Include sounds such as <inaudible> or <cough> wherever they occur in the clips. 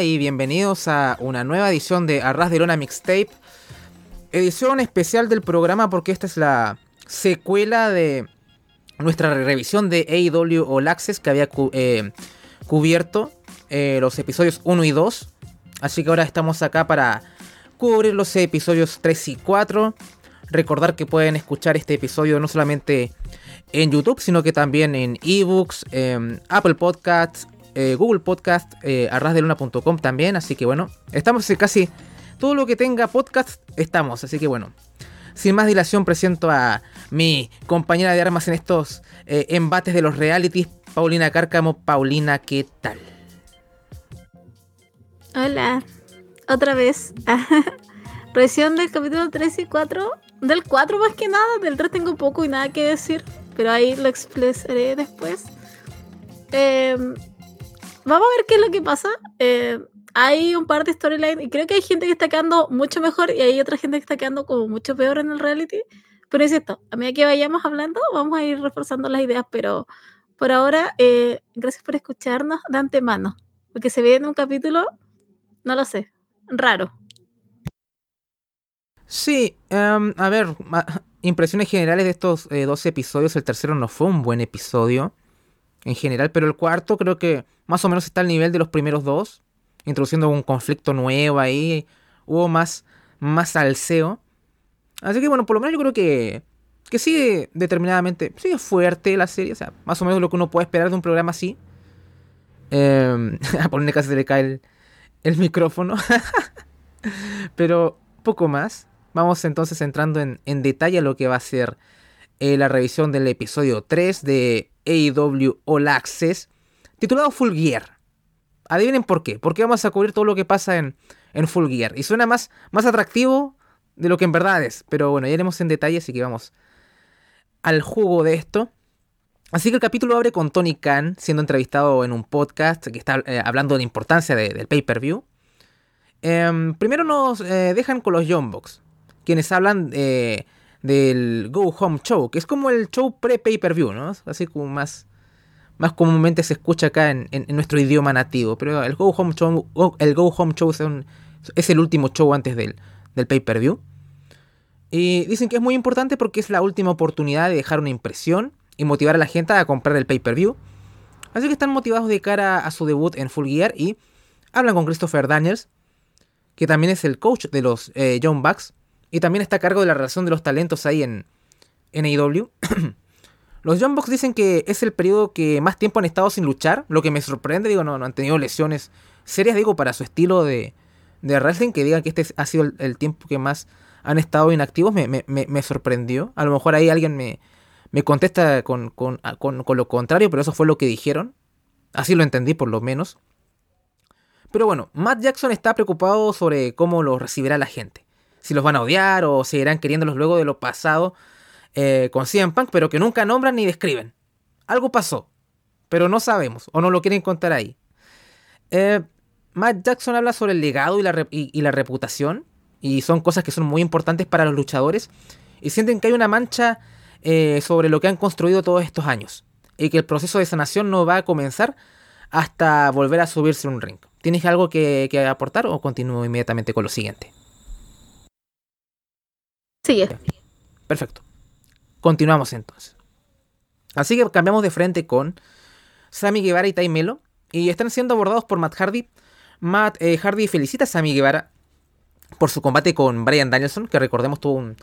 Y bienvenidos a una nueva edición de Arras de Lona Mixtape. Edición especial del programa porque esta es la secuela de nuestra revisión de AEW All Access que había eh, cubierto eh, los episodios 1 y 2. Así que ahora estamos acá para cubrir los episodios 3 y 4. Recordar que pueden escuchar este episodio no solamente en YouTube, sino que también en ebooks, Apple Podcasts, eh, Google Podcast, eh, arrasdeluna.com también. Así que bueno, estamos casi todo lo que tenga podcast, estamos. Así que bueno, sin más dilación presento a mi compañera de armas en estos eh, embates de los realities, Paulina Cárcamo. Paulina, ¿qué tal? Hola, otra vez. <laughs> Revisión del capítulo 3 y 4. Del 4 más que nada, del 3 tengo poco y nada que decir, pero ahí lo expresaré después. Eh, vamos a ver qué es lo que pasa. Eh, hay un par de storylines y creo que hay gente que está quedando mucho mejor y hay otra gente que está quedando como mucho peor en el reality. Pero es esto, a medida que vayamos hablando, vamos a ir reforzando las ideas, pero por ahora, eh, gracias por escucharnos de antemano, porque se ve en un capítulo, no lo sé, raro. Sí, em, a ver, impresiones generales de estos eh, dos episodios, el tercero no fue un buen episodio en general, pero el cuarto creo que más o menos está al nivel de los primeros dos, introduciendo un conflicto nuevo ahí, hubo más, más salseo. Así que bueno, por lo menos yo creo que, que sigue determinadamente, sigue fuerte la serie, o sea, más o menos lo que uno puede esperar de un programa así. Eh, <laughs> a ponerle casi se le cae el, el micrófono. <laughs> pero poco más. Vamos entonces entrando en, en detalle a lo que va a ser eh, la revisión del episodio 3 de AEW All Access, titulado Full Gear. Adivinen por qué. Porque vamos a cubrir todo lo que pasa en, en Full Gear. Y suena más, más atractivo de lo que en verdad es. Pero bueno, ya iremos en detalle, así que vamos al jugo de esto. Así que el capítulo abre con Tony Khan siendo entrevistado en un podcast que está eh, hablando de la importancia del pay-per-view. Em, primero nos eh, dejan con los Young Bucks, quienes hablan del Go Home Show, que es como el show pre-pay-per-view, ¿no? Así como más, más comúnmente se escucha acá en, nuestro idioma nativo. Pero el Go Home Show, el Go Home Show es, el último show antes del, del pay-per-view. Y dicen que es muy importante porque es la última oportunidad de dejar una impresión y motivar a la gente a comprar el pay-per-view. Así que están motivados de cara a su debut en Full Gear y hablan con Christopher Daniels, que también es el coach de los eh, Young Bucks y también está a cargo de la relación de los talentos ahí en, en AEW. <clears throat> Los Young Bucks dicen que es el periodo que más tiempo han estado sin luchar, lo que me sorprende, digo, no, no han tenido lesiones serias, digo, para su estilo de, de wrestling, que digan que este ha sido el, tiempo que más han estado inactivos, me, sorprendió. A lo mejor ahí alguien me, me contesta con, con, con, con, lo contrario, pero eso fue lo que dijeron. Así lo entendí por lo menos. Pero bueno, Matt Jackson está preocupado sobre cómo lo recibirá la gente. Si los van a odiar o seguirán queriéndolos luego de lo pasado eh, con CM Punk, pero que nunca nombran ni describen. Algo pasó, pero no sabemos o no lo quieren contar ahí. Eh, Matt Jackson habla sobre el legado y la, y, la, reputación, y son cosas que son muy importantes para los luchadores, y sienten que hay una mancha eh, sobre lo que han construido todos estos años, y que el proceso de sanación no va a comenzar hasta volver a subirse un ring. ¿Tienes algo que, que aportar o continúo inmediatamente con lo siguiente? Sigue. Perfecto. Continuamos entonces. Así que cambiamos de frente con Sammy Guevara y Ty Melo. Y están siendo abordados por Matt Hardy. Matt eh, Hardy felicita a Sammy Guevara por su combate con Brian Danielson, que recordemos tuvo un,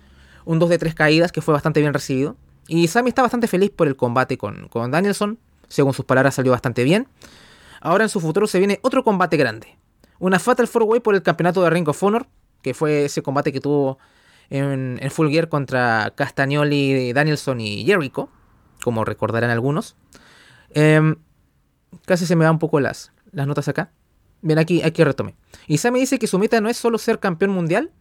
un 2 de 3 caídas que fue bastante bien recibido. Y Sammy está bastante feliz por el combate con, con Danielson. Según sus palabras salió bastante bien. Ahora en su futuro se viene otro combate grande. Una Fatal 4-Way por el campeonato de Ring of Honor, que fue ese combate que tuvo en, Full Gear contra Castagnoli, Danielson y Jericho, como recordarán algunos. Em, casi se me van un poco las, las notas acá. Bien, aquí, aquí retome. Y Sammy dice que su meta no es solo ser campeón mundial,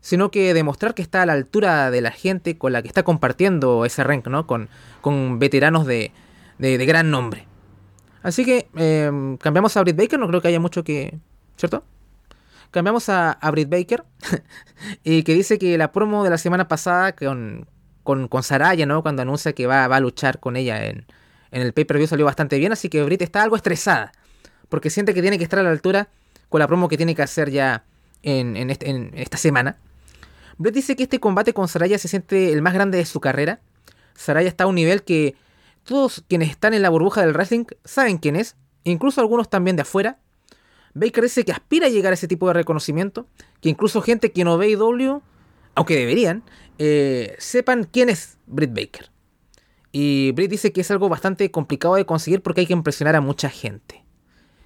sino que demostrar que está a la altura de la gente con la que está compartiendo ese rank, ¿no? Con, con veteranos de, de, gran nombre. Así que em, cambiamos a Britt Baker, no creo que haya mucho que... ¿Cierto? Cambiamos a, a Britt Baker, <laughs> y que dice que la promo de la semana pasada con, con, con Saraya, ¿no? Cuando anuncia que va, va a luchar con ella en, en el pay-per-view salió bastante bien, así que Britt está algo estresada, porque siente que tiene que estar a la altura con la promo que tiene que hacer ya en, este, esta semana. Brett dice que este combate con Saraya se siente el más grande de su carrera. Saraya está a un nivel que todos quienes están en la burbuja del wrestling saben quién es, incluso algunos también de afuera. Baker dice que aspira a llegar a ese tipo de reconocimiento, que incluso gente que no ve IW, aunque deberían, eh, sepan quién es Britt Baker. Y Britt dice que es algo bastante complicado de conseguir porque hay que impresionar a mucha gente.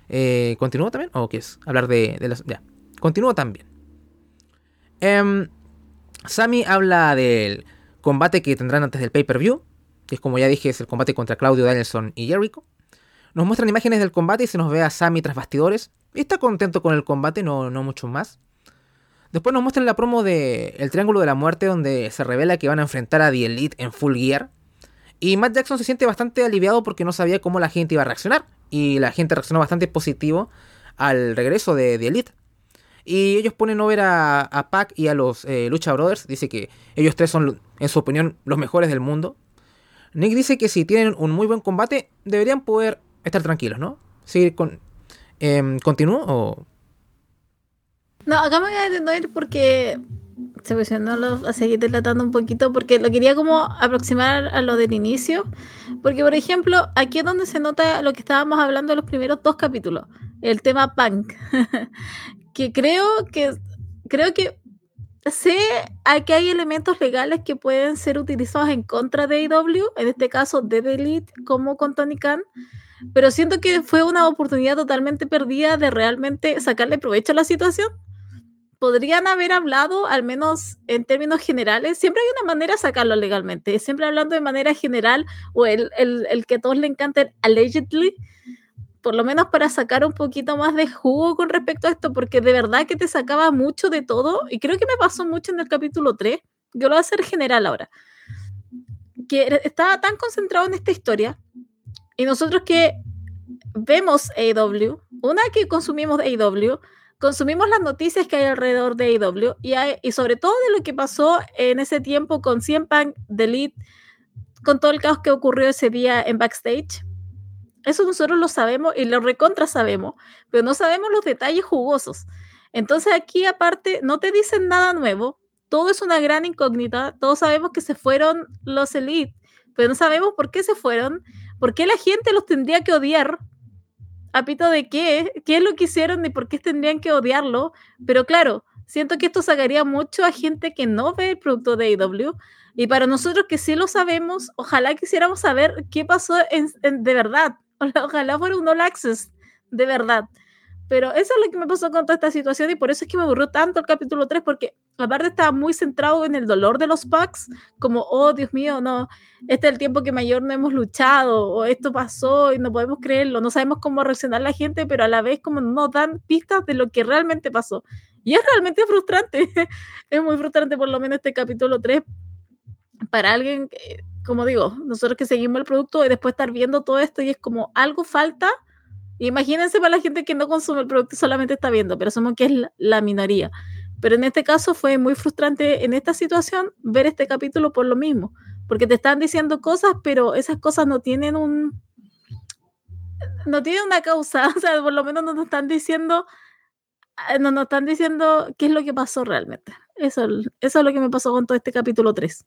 Eh, ¿Continúo también? ¿O qué es? Hablar de, las... Ya, continúo también. Eh, Sammy habla del combate que tendrán antes del pay-per-view, que es como ya dije, es el combate contra Claudio Danielson y Jericho. Nos muestran imágenes del combate y se nos ve a Sammy tras bastidores. Y está contento con el combate, no, no mucho más. Después nos muestran la promo de El Triángulo de la Muerte, donde se revela que van a enfrentar a The Elite en Full Gear. Y Matt Jackson se siente bastante aliviado porque no sabía cómo la gente iba a reaccionar. Y la gente reaccionó bastante positivo al regreso de The Elite. Y ellos ponen over a, a Pac y a los eh, Lucha Brothers. Dice que ellos tres son, en su opinión, los mejores del mundo. Nick dice que si tienen un muy buen combate, deberían poder estar tranquilos, ¿no? Seguir con. Eh, ¿Continúo o.? No, acá me voy a detener porque. Se no a seguir delatando un poquito porque lo quería como aproximar a lo del inicio. Porque, por ejemplo, aquí es donde se nota lo que estábamos hablando en los primeros dos capítulos. El tema punk. <laughs> que creo que creo que sé que hay elementos legales que pueden ser utilizados en contra de AEW, en este caso de The Elite como con Tony Khan, pero siento que fue una oportunidad totalmente perdida de realmente sacarle provecho a la situación. Podrían haber hablado, al menos en términos generales, siempre hay una manera de sacarlo legalmente, siempre hablando de manera general o el, el, el que a todos le encanta, allegedly, por lo menos para sacar un poquito más de jugo con respecto a esto, porque de verdad que te sacaba mucho de todo, y creo que me pasó mucho en el capítulo 3, yo lo voy a hacer general ahora, que estaba tan concentrado en esta historia, y nosotros que vemos AW, una que consumimos AW, consumimos las noticias que hay alrededor de AW, y, y sobre todo de lo que pasó en ese tiempo con CM Punk, Delete, con todo el caos que ocurrió ese día en backstage, eso nosotros lo sabemos y lo recontra sabemos, pero no sabemos los detalles jugosos. Entonces aquí aparte no te dicen nada nuevo, todo es una gran incógnita, todos sabemos que se fueron los Elite, pero no sabemos por qué se fueron, por qué la gente los tendría que odiar, apito de qué, qué es lo que hicieron y por qué tendrían que odiarlo, pero claro, siento que esto sacaría mucho a gente que no ve el producto de AEW y para nosotros que sí lo sabemos, ojalá quisiéramos saber qué pasó de verdad, <laughs> Ojalá fuera un all access, de verdad. Pero eso es lo que me pasó con toda esta situación y por eso es que me aburrió tanto el capítulo 3 porque aparte estaba muy centrado en el dolor de los packs, como, oh Dios mío, no, este es el tiempo que mayor no hemos luchado o esto pasó y no podemos creerlo, no sabemos cómo reaccionar la gente, pero a la vez como no dan pistas de lo que realmente pasó. Y es realmente frustrante, <laughs> es muy frustrante por lo menos este capítulo 3 para alguien que como digo, nosotros que seguimos el producto y después estar viendo todo esto y es como algo falta. Imagínense para la gente que no consume el producto y solamente está viendo, pero somos que es la, minoría. Pero en este caso fue muy frustrante en esta situación ver este capítulo por lo mismo, porque te están diciendo cosas, pero esas cosas no tienen un no tienen una causa, <laughs> o sea, por lo menos no nos están diciendo eh, no nos están diciendo qué es lo que pasó realmente. Eso, eso es lo que me pasó con todo este capítulo 3.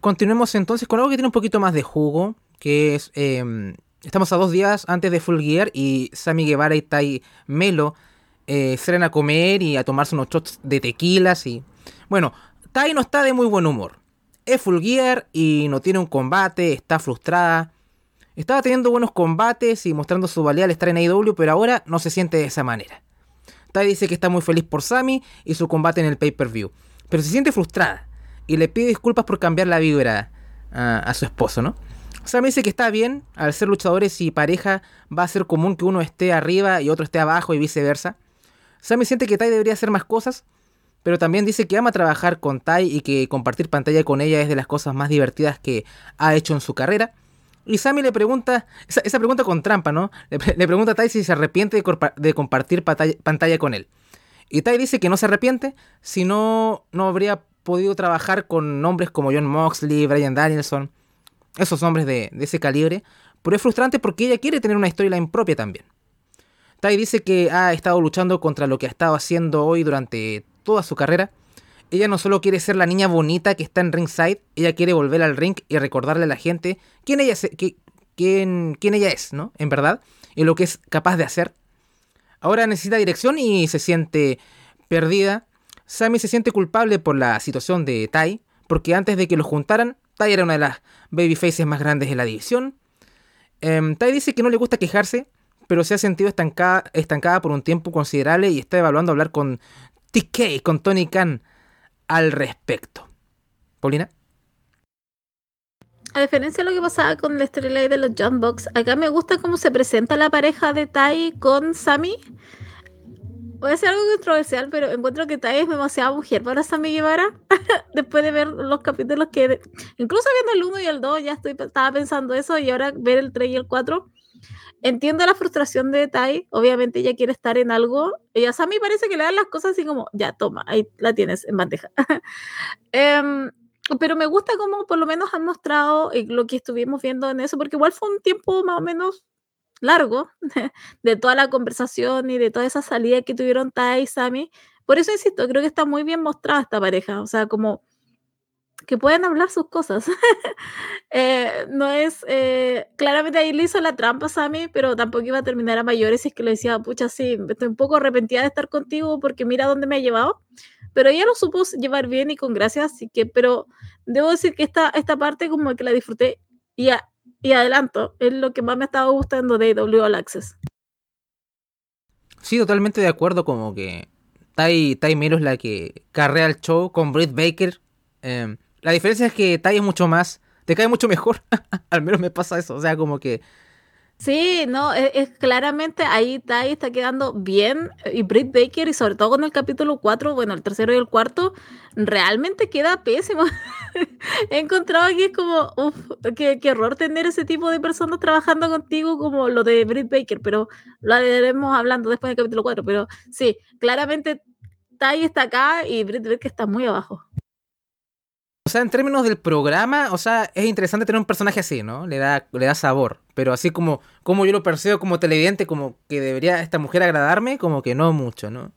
Continuemos entonces con algo que tiene un poquito más de jugo, que es... Em, estamos a dos días antes de Full Gear y Sammy Guevara y Tai Melo eh, salen a comer y a tomarse unos shots de tequilas y... Bueno, Tai no está de muy buen humor. Es Full Gear y no tiene un combate, está frustrada. Estaba teniendo buenos combates y mostrando su valía al estar en AEW, pero ahora no se siente de esa manera. Tai dice que está muy feliz por Sammy y su combate en el pay-per-view, pero se siente frustrada y le pide disculpas por cambiar la vibra a, su esposo, ¿no? O dice que está bien, al ser luchadores y pareja va a ser común que uno esté arriba y otro esté abajo y viceversa. Sammy siente que Tai debería hacer más cosas, pero también dice que ama trabajar con Tai y que compartir pantalla con ella es de las cosas más divertidas que ha hecho en su carrera. Y Sammy le pregunta, esa, pregunta con trampa, ¿no? Le, pregunta a Tai si se arrepiente de, de compartir pantalla, pantalla, con él. Y Tai dice que no se arrepiente, si no, no habría podido trabajar con nombres como John Moxley, Brian Danielson, esos hombres de, ese calibre, pero es frustrante porque ella quiere tener una storyline propia también. Tai dice que ha estado luchando contra lo que ha estado haciendo hoy durante toda su carrera. Ella no solo quiere ser la niña bonita que está en ringside, ella quiere volver al ring y recordarle a la gente quién ella, quién, quién ella es, ¿no? En verdad, y lo que es capaz de hacer. Ahora necesita dirección y se siente perdida. Sammy se siente culpable por la situación de Tai, porque antes de que lo juntaran, Tai era una de las babyfaces más grandes de la división. Eh, tai dice que no le gusta quejarse, pero se ha sentido estancada, por un tiempo considerable y está evaluando hablar con TK, con Tony Khan, al respecto. Paulina. A diferencia de lo que pasaba con la estrella de los John acá me gusta cómo se presenta la pareja de Tai con Sammy. Voy a decir algo controversial, pero encuentro que Tai es demasiado mujer para Sammy Guevara. <laughs> Después de ver los capítulos que. Incluso viendo el 1 y el 2, ya estoy, estaba pensando eso, y ahora ver el 3 y el 4 entiendo la frustración de Tai, obviamente ella quiere estar en algo, ella a mí parece que le dan las cosas así como, ya, toma, ahí la tienes en bandeja. <laughs> Em, pero me gusta como por lo menos han mostrado lo que estuvimos viendo en eso, porque igual fue un tiempo más o menos largo <laughs> de, toda la conversación y de toda esa salida que tuvieron Tai y Sammy. Por eso insisto, creo que está muy bien mostrada esta pareja, o sea, como que pueden hablar sus cosas. <laughs> Eh, no es, eh, claramente ahí le hizo la trampa a Sammy, pero tampoco iba a terminar a mayores y es que le decía, pucha, sí, estoy un poco arrepentida de estar contigo porque mira dónde me ha llevado. Pero ella lo supo llevar bien y con gracia, así que, pero debo decir que esta, esta parte como que la disfruté y, y adelanto, es lo que más me ha estado gustando de W All Access. Sí, totalmente de acuerdo, como que Tai, tai es la que carrea el show con Britt Baker. Eh, la diferencia es que Tai es mucho más. Te cae mucho mejor. <laughs> Al menos me pasa eso. O sea, como que. Sí, no, es, claramente ahí Tai está quedando bien. Y Britt Baker, y sobre todo con el capítulo 4, bueno, el tercero y el cuarto, realmente queda pésimo. <laughs> He encontrado aquí es como, uff, qué, error tener ese tipo de personas trabajando contigo como lo de Britt Baker, pero lo haremos hablando después del capítulo 4. Pero sí, claramente Tai está acá y Britt Baker está muy abajo. O sea, en términos del programa, o sea, es interesante tener un personaje así, ¿no? Le da, le da sabor. Pero así como, como yo lo percibo como televidente, como que debería esta mujer agradarme, como que no mucho, ¿no?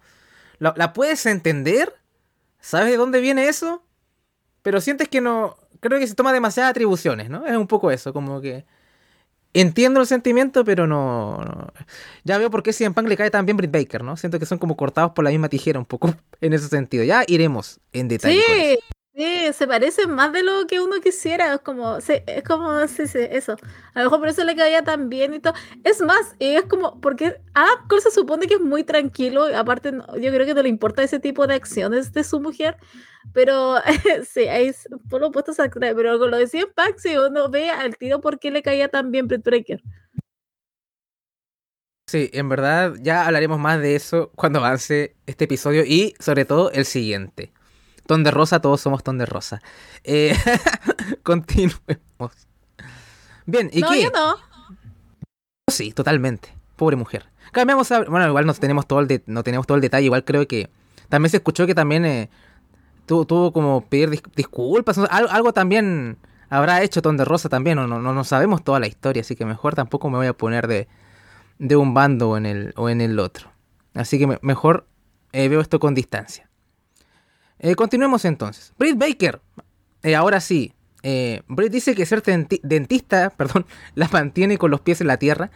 ¿La, la puedes entender? ¿Sabes de dónde viene eso? Pero sientes que no. Creo que se toma demasiadas atribuciones, ¿no? Es un poco eso, como que. Entiendo el sentimiento, pero no, Ya veo por qué CM Punk le cae tan bien Britt Baker, ¿no? Siento que son como cortados por la misma tijera, un poco <laughs> en ese sentido. Ya iremos en detalle. Sí, Sí, se parece más de lo que uno quisiera, es como, sí, es como, sí, sí, eso. A lo mejor por eso le caía tan bien y todo. Es más, es como, porque Adam Cole se supone que es muy tranquilo, aparte yo creo que no le importa ese tipo de acciones de su mujer, pero <laughs> sí, ahí por lo opuesto, pero con lo decía Pax, si uno ve al tiro por qué le caía tan bien Breaker. Sí, en verdad ya hablaremos más de eso cuando avance este episodio y sobre todo el siguiente. Ton de rosa, todos somos ton de rosa. Eh, <laughs> continuemos. Bien, ¿y no, qué? Yo no. Sí, totalmente. Pobre mujer. Cambiamos a... Bueno, igual no tenemos todo el, no tenemos todo el detalle. Igual creo que también se escuchó que también eh, tuvo, como pedir disculpas. Algo, también habrá hecho Ton de Rosa también. No, no, no sabemos toda la historia, así que mejor tampoco me voy a poner de, de un bando o en el, o en el otro. Así que mejor eh, veo esto con distancia. Eh, continuemos entonces. Britt Baker. Eh, ahora sí. Eh, Britt dice que ser dentista, <laughs> perdón, la mantiene con los pies en la tierra.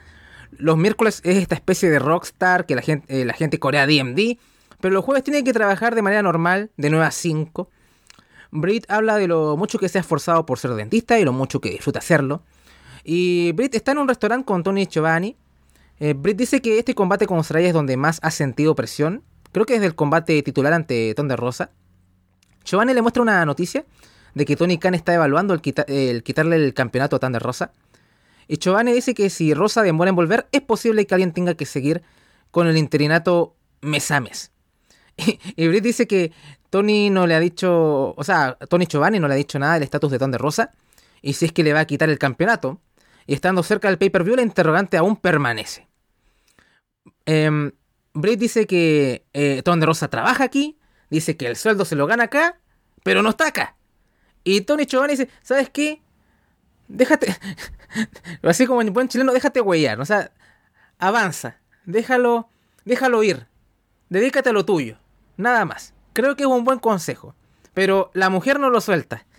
Los miércoles es esta especie de rockstar que la gente, la gente corea DMD. Pero los jueves tiene que trabajar de manera normal, de 9 a 5. Britt habla de lo mucho que se ha esforzado por ser dentista y lo mucho que disfruta hacerlo. Y Britt está en un restaurante con Tony Giovanni. Britt dice que este combate con Australia es donde más ha sentido presión. Creo que es del combate titular ante Ton de Rosa. Giovanni le muestra una noticia de que Tony Khan está evaluando el, quitarle el campeonato a Thunder Rosa. Y Giovanni dice que si Rosa demora en volver, es posible que alguien tenga que seguir con el interinato mes a mes. <laughs> Y, Britt dice que Tony no le ha dicho, o sea, Tony Giovanni no le ha dicho nada del estatus de Thunder Rosa y si es que le va a quitar el campeonato. Y estando cerca del pay-per-view, la interrogante aún permanece. Eh, Britt dice que eh, Rosa trabaja aquí, dice que el sueldo se lo gana acá, pero no está acá. Y Tony Giovanni dice, ¿sabes qué? Déjate, <laughs> así como en buen chileno, déjate huellar, o sea, avanza, déjalo, déjalo ir. Dedícate a lo tuyo. Nada más. Creo que es un buen consejo. Pero la mujer no lo suelta. <laughs>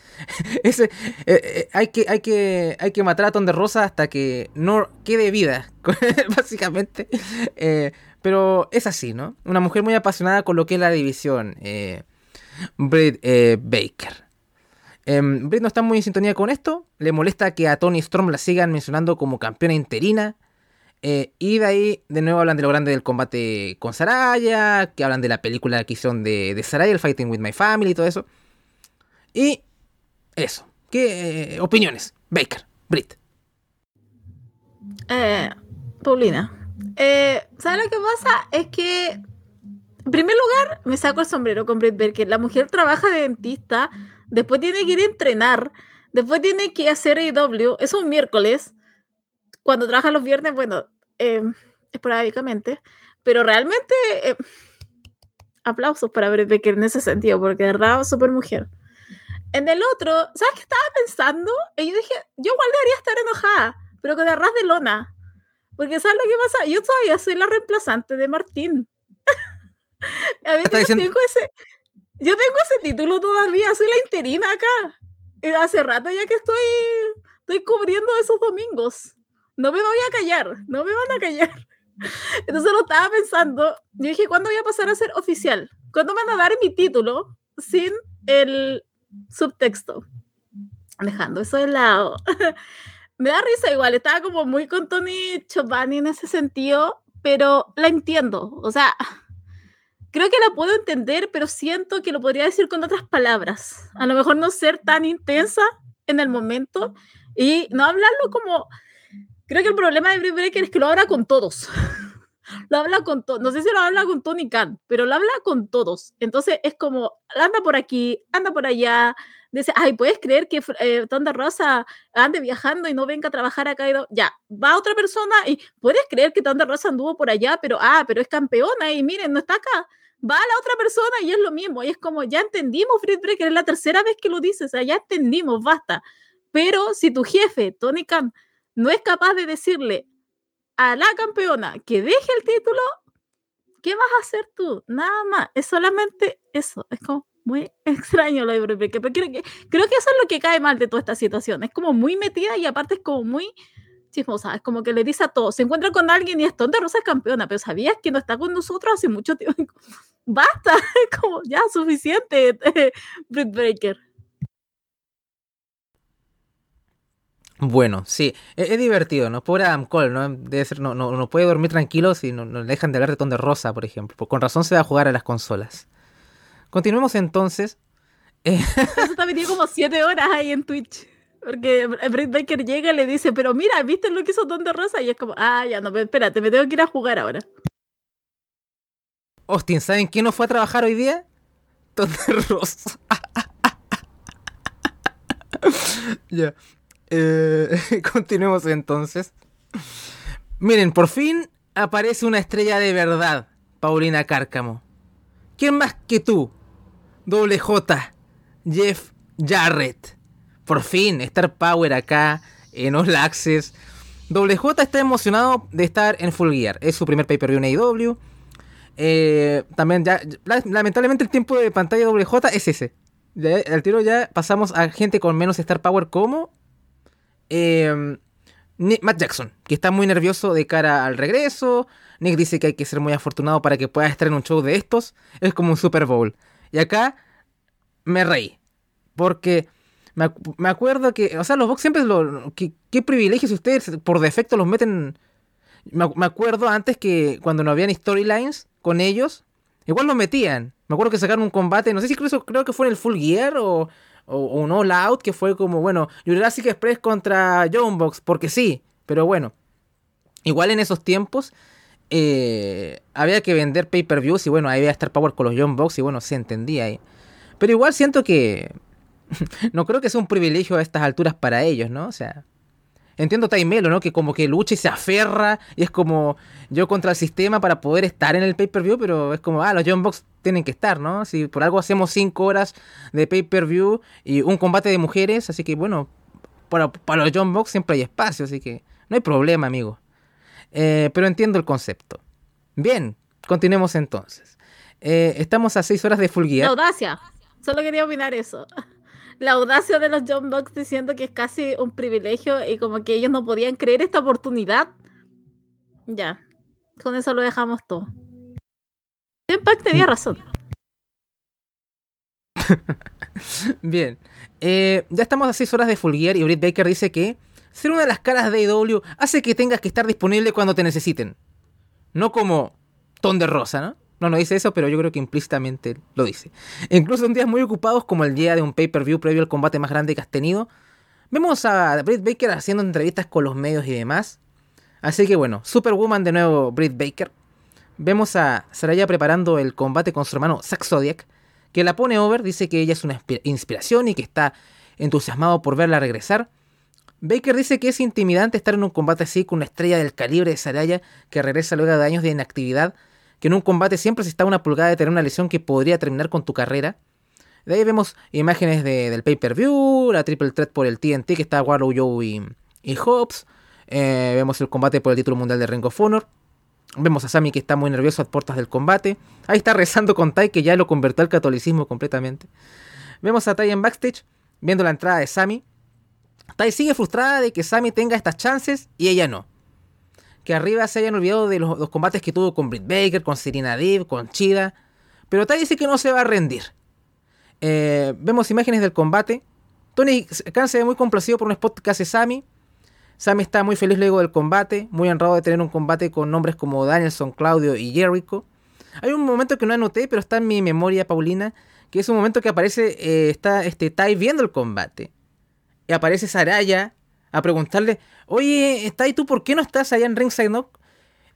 Eh, eh, hay, que, hay, que, hay que matar a Ton de Rosa hasta que no quede vida, <laughs> básicamente. Eh, pero es así, ¿no? Una mujer muy apasionada con lo que es la división. Britt Baker. Em, Britt no está muy en sintonía con esto. Le molesta que a Tony Storm la sigan mencionando como campeona interina. Eh, y de ahí, de nuevo, hablan de lo grande del combate con Saraya, que hablan de la película que hicieron de, de Saraya, el Fighting with My Family y todo eso. Y eso. ¿Qué eh, opiniones? Baker, Brit. Eh, Paulina. Eh, ¿Sabes lo que pasa? Es que, en primer lugar, me saco el sombrero con Brit Baker. La mujer trabaja de dentista, después tiene que ir a entrenar, después tiene que hacer AW, es un miércoles cuando trabaja los viernes, bueno, eh, esporádicamente, pero realmente eh, aplausos para Brett Becker en ese sentido, porque de verdad, súper mujer. En el otro, ¿sabes qué estaba pensando? Y yo dije, yo igual debería estar enojada, pero con ras de lona. Porque ¿sabes lo que pasa? Yo todavía soy la reemplazante de Martín. <laughs> A yo, tengo ese, yo tengo ese título todavía, soy la interina acá. Y hace rato ya que estoy, estoy cubriendo esos domingos no me voy a callar, no me van a callar. <laughs> Entonces lo estaba pensando, yo dije, ¿cuándo voy a pasar a ser oficial? ¿Cuándo me van a dar mi título sin el subtexto? Dejando eso de lado. <laughs> me da risa igual, estaba como muy con Tony Chobani en ese sentido, pero la entiendo. O sea, creo que la puedo entender, pero siento que lo podría decir con otras palabras. A lo mejor no ser tan intensa en el momento y no hablarlo como Creo que el problema de Britt Breaker es que lo habla con todos. <laughs> lo habla con todos. No sé si lo habla con Tony Khan, pero lo habla con todos. Entonces es como, anda por aquí, anda por allá. Dice, ay, ¿puedes creer que eh, Tonda Rosa ande viajando y no venga a trabajar acá? Ya, va otra persona y ¿puedes creer que Tonda Rosa anduvo por allá? Pero, ah, pero es campeona y miren, no está acá. Va la otra persona y es lo mismo. Y es como, ya entendimos, Britt Breaker, es la tercera vez que lo dices, o sea, ya entendimos, basta. Pero si tu jefe, Tony Khan, no es capaz de decirle a la campeona que deje el título, ¿qué vas a hacer tú? Nada más, es solamente eso, es como muy extraño lo de Brit pero creo que, eso es lo que cae mal de toda esta situación, es como muy metida y aparte es como muy chismosa, es como que le dice a todos, se encuentra con alguien y es tonta Rosa es campeona, pero ¿sabías que no está con nosotros hace mucho tiempo? <laughs> Basta, es <laughs> como ya suficiente, <laughs> Britt Breaker. Bueno, sí, e-, es, divertido, ¿no? Pobre Adam Cole, ¿no? Debe ser, no, no, no puede dormir tranquilo si no, no dejan de hablar de Ton de Rosa, por ejemplo. Con razón se va a jugar a las consolas. Continuemos entonces. <laughs> Eso también tiene como siete horas ahí en Twitch. Porque Britt Baker llega y le dice, pero mira, ¿viste lo que hizo Ton de Rosa? Y es como, ah, ya no, espérate, me tengo que ir a jugar ahora. Austin, ¿saben quién no fue a trabajar hoy día? Ton de Rosa. <laughs> ya. Eh, <laughs> continuemos entonces. Miren, por fin aparece una estrella de verdad, Paulina Cárcamo. ¿Quién más que tú? Doble J, Jeff Jarrett. Por fin, Star Power acá en All Access. Doble está emocionado de estar en Full Gear. Es su primer pay-per-view en AEW. Eh, también ya, lamentablemente el tiempo de pantalla de Doble J es ese. al tiro ya pasamos a gente con menos Star Power como eh, Matt Jackson, que está muy nervioso de cara al regreso. Nick dice que hay que ser muy afortunado para que pueda estar en un show de estos. Es como un Super Bowl. Y acá me reí. Porque me, acuerdo que, o sea, los Bucks siempre lo... ¿Qué, qué privilegios ustedes por defecto los meten? Me, acuerdo antes que cuando no habían storylines con ellos, igual los metían. Me acuerdo que sacaron un combate, no sé si creo, creo que fue en el Full Gear o, o, un All Out que fue como, bueno, Jurassic Express contra John Box, porque sí, pero bueno. Igual en esos tiempos eh, había que vender pay-per-views y bueno, ahí iba a estar Power con los John Box y bueno, se entendía ahí. Pero igual siento que <laughs> no creo que sea un privilegio a estas alturas para ellos, ¿no? O sea, Entiendo Taimelo, ¿no? Que como que lucha y se aferra y es como yo contra el sistema para poder estar en el pay-per-view, pero es como, ah, los John Box tienen que estar, ¿no? Si por algo hacemos 5 horas de pay-per-view y un combate de mujeres, así que bueno, para, para los John Box siempre hay espacio, así que no hay problema, amigo. Eh, pero entiendo el concepto. Bien, continuemos entonces. Eh, estamos a 6 horas de Full La audacia. Solo quería opinar eso. <laughs> La audacia de los John Bucks diciendo que es casi un privilegio y como que ellos no podían creer esta oportunidad. Ya. Con eso lo dejamos todo. Impact tenía razón. <laughs> Bien. Eh, ya estamos a 6 horas de Full Gear y Britt Baker dice que ser una de las caras de AEW hace que tengas que estar disponible cuando te necesiten. No como ton de rosa, ¿no? No, no dice eso, pero yo creo que implícitamente lo dice. incluso en días muy ocupados, como el día de un pay-per-view previo al combate más grande que has tenido, vemos a Britt Baker haciendo entrevistas con los medios y demás. Así que bueno, Superwoman de nuevo, Britt Baker. Vemos a Saraya preparando el combate con su hermano Zack Zodiac, que la pone over, dice que ella es una inspiración y que está entusiasmado por verla regresar. Baker dice que es intimidante estar en un combate así con una estrella del calibre de Saraya que regresa luego de años de inactividad, que en un combate siempre se está una pulgada de tener una lesión que podría terminar con tu carrera. De ahí vemos imágenes del pay-per-view, la triple threat por el TNT que está Warlow Joe y, y Hobbs. Eh, vemos el combate por el título mundial de Ring of Honor. Vemos a Sami que está muy nervioso a puertas del combate. Ahí está rezando con Tai que ya lo convirtió al catolicismo completamente. Vemos a Tai en backstage viendo la entrada de Sami. Tai sigue frustrada de que Sami tenga estas chances y ella no. Que arriba se hayan olvidado de los, combates que tuvo con Britt Baker, con Serena Deeb, con Chida. Pero Tai dice que no se va a rendir. Eh, vemos imágenes del combate. Tony Khan se ve muy complacido por un spot que hace Sami. Sammy está muy feliz luego del combate, muy honrado de tener un combate con nombres como Danielson, Claudio y Jericho. Hay un momento que no anoté, pero está en mi memoria, Paulina, que es un momento que aparece, eh, está este Tai viendo el combate. Y aparece Saraya a preguntarle, oye, Tai, ¿tú por qué no estás allá en Ringside no?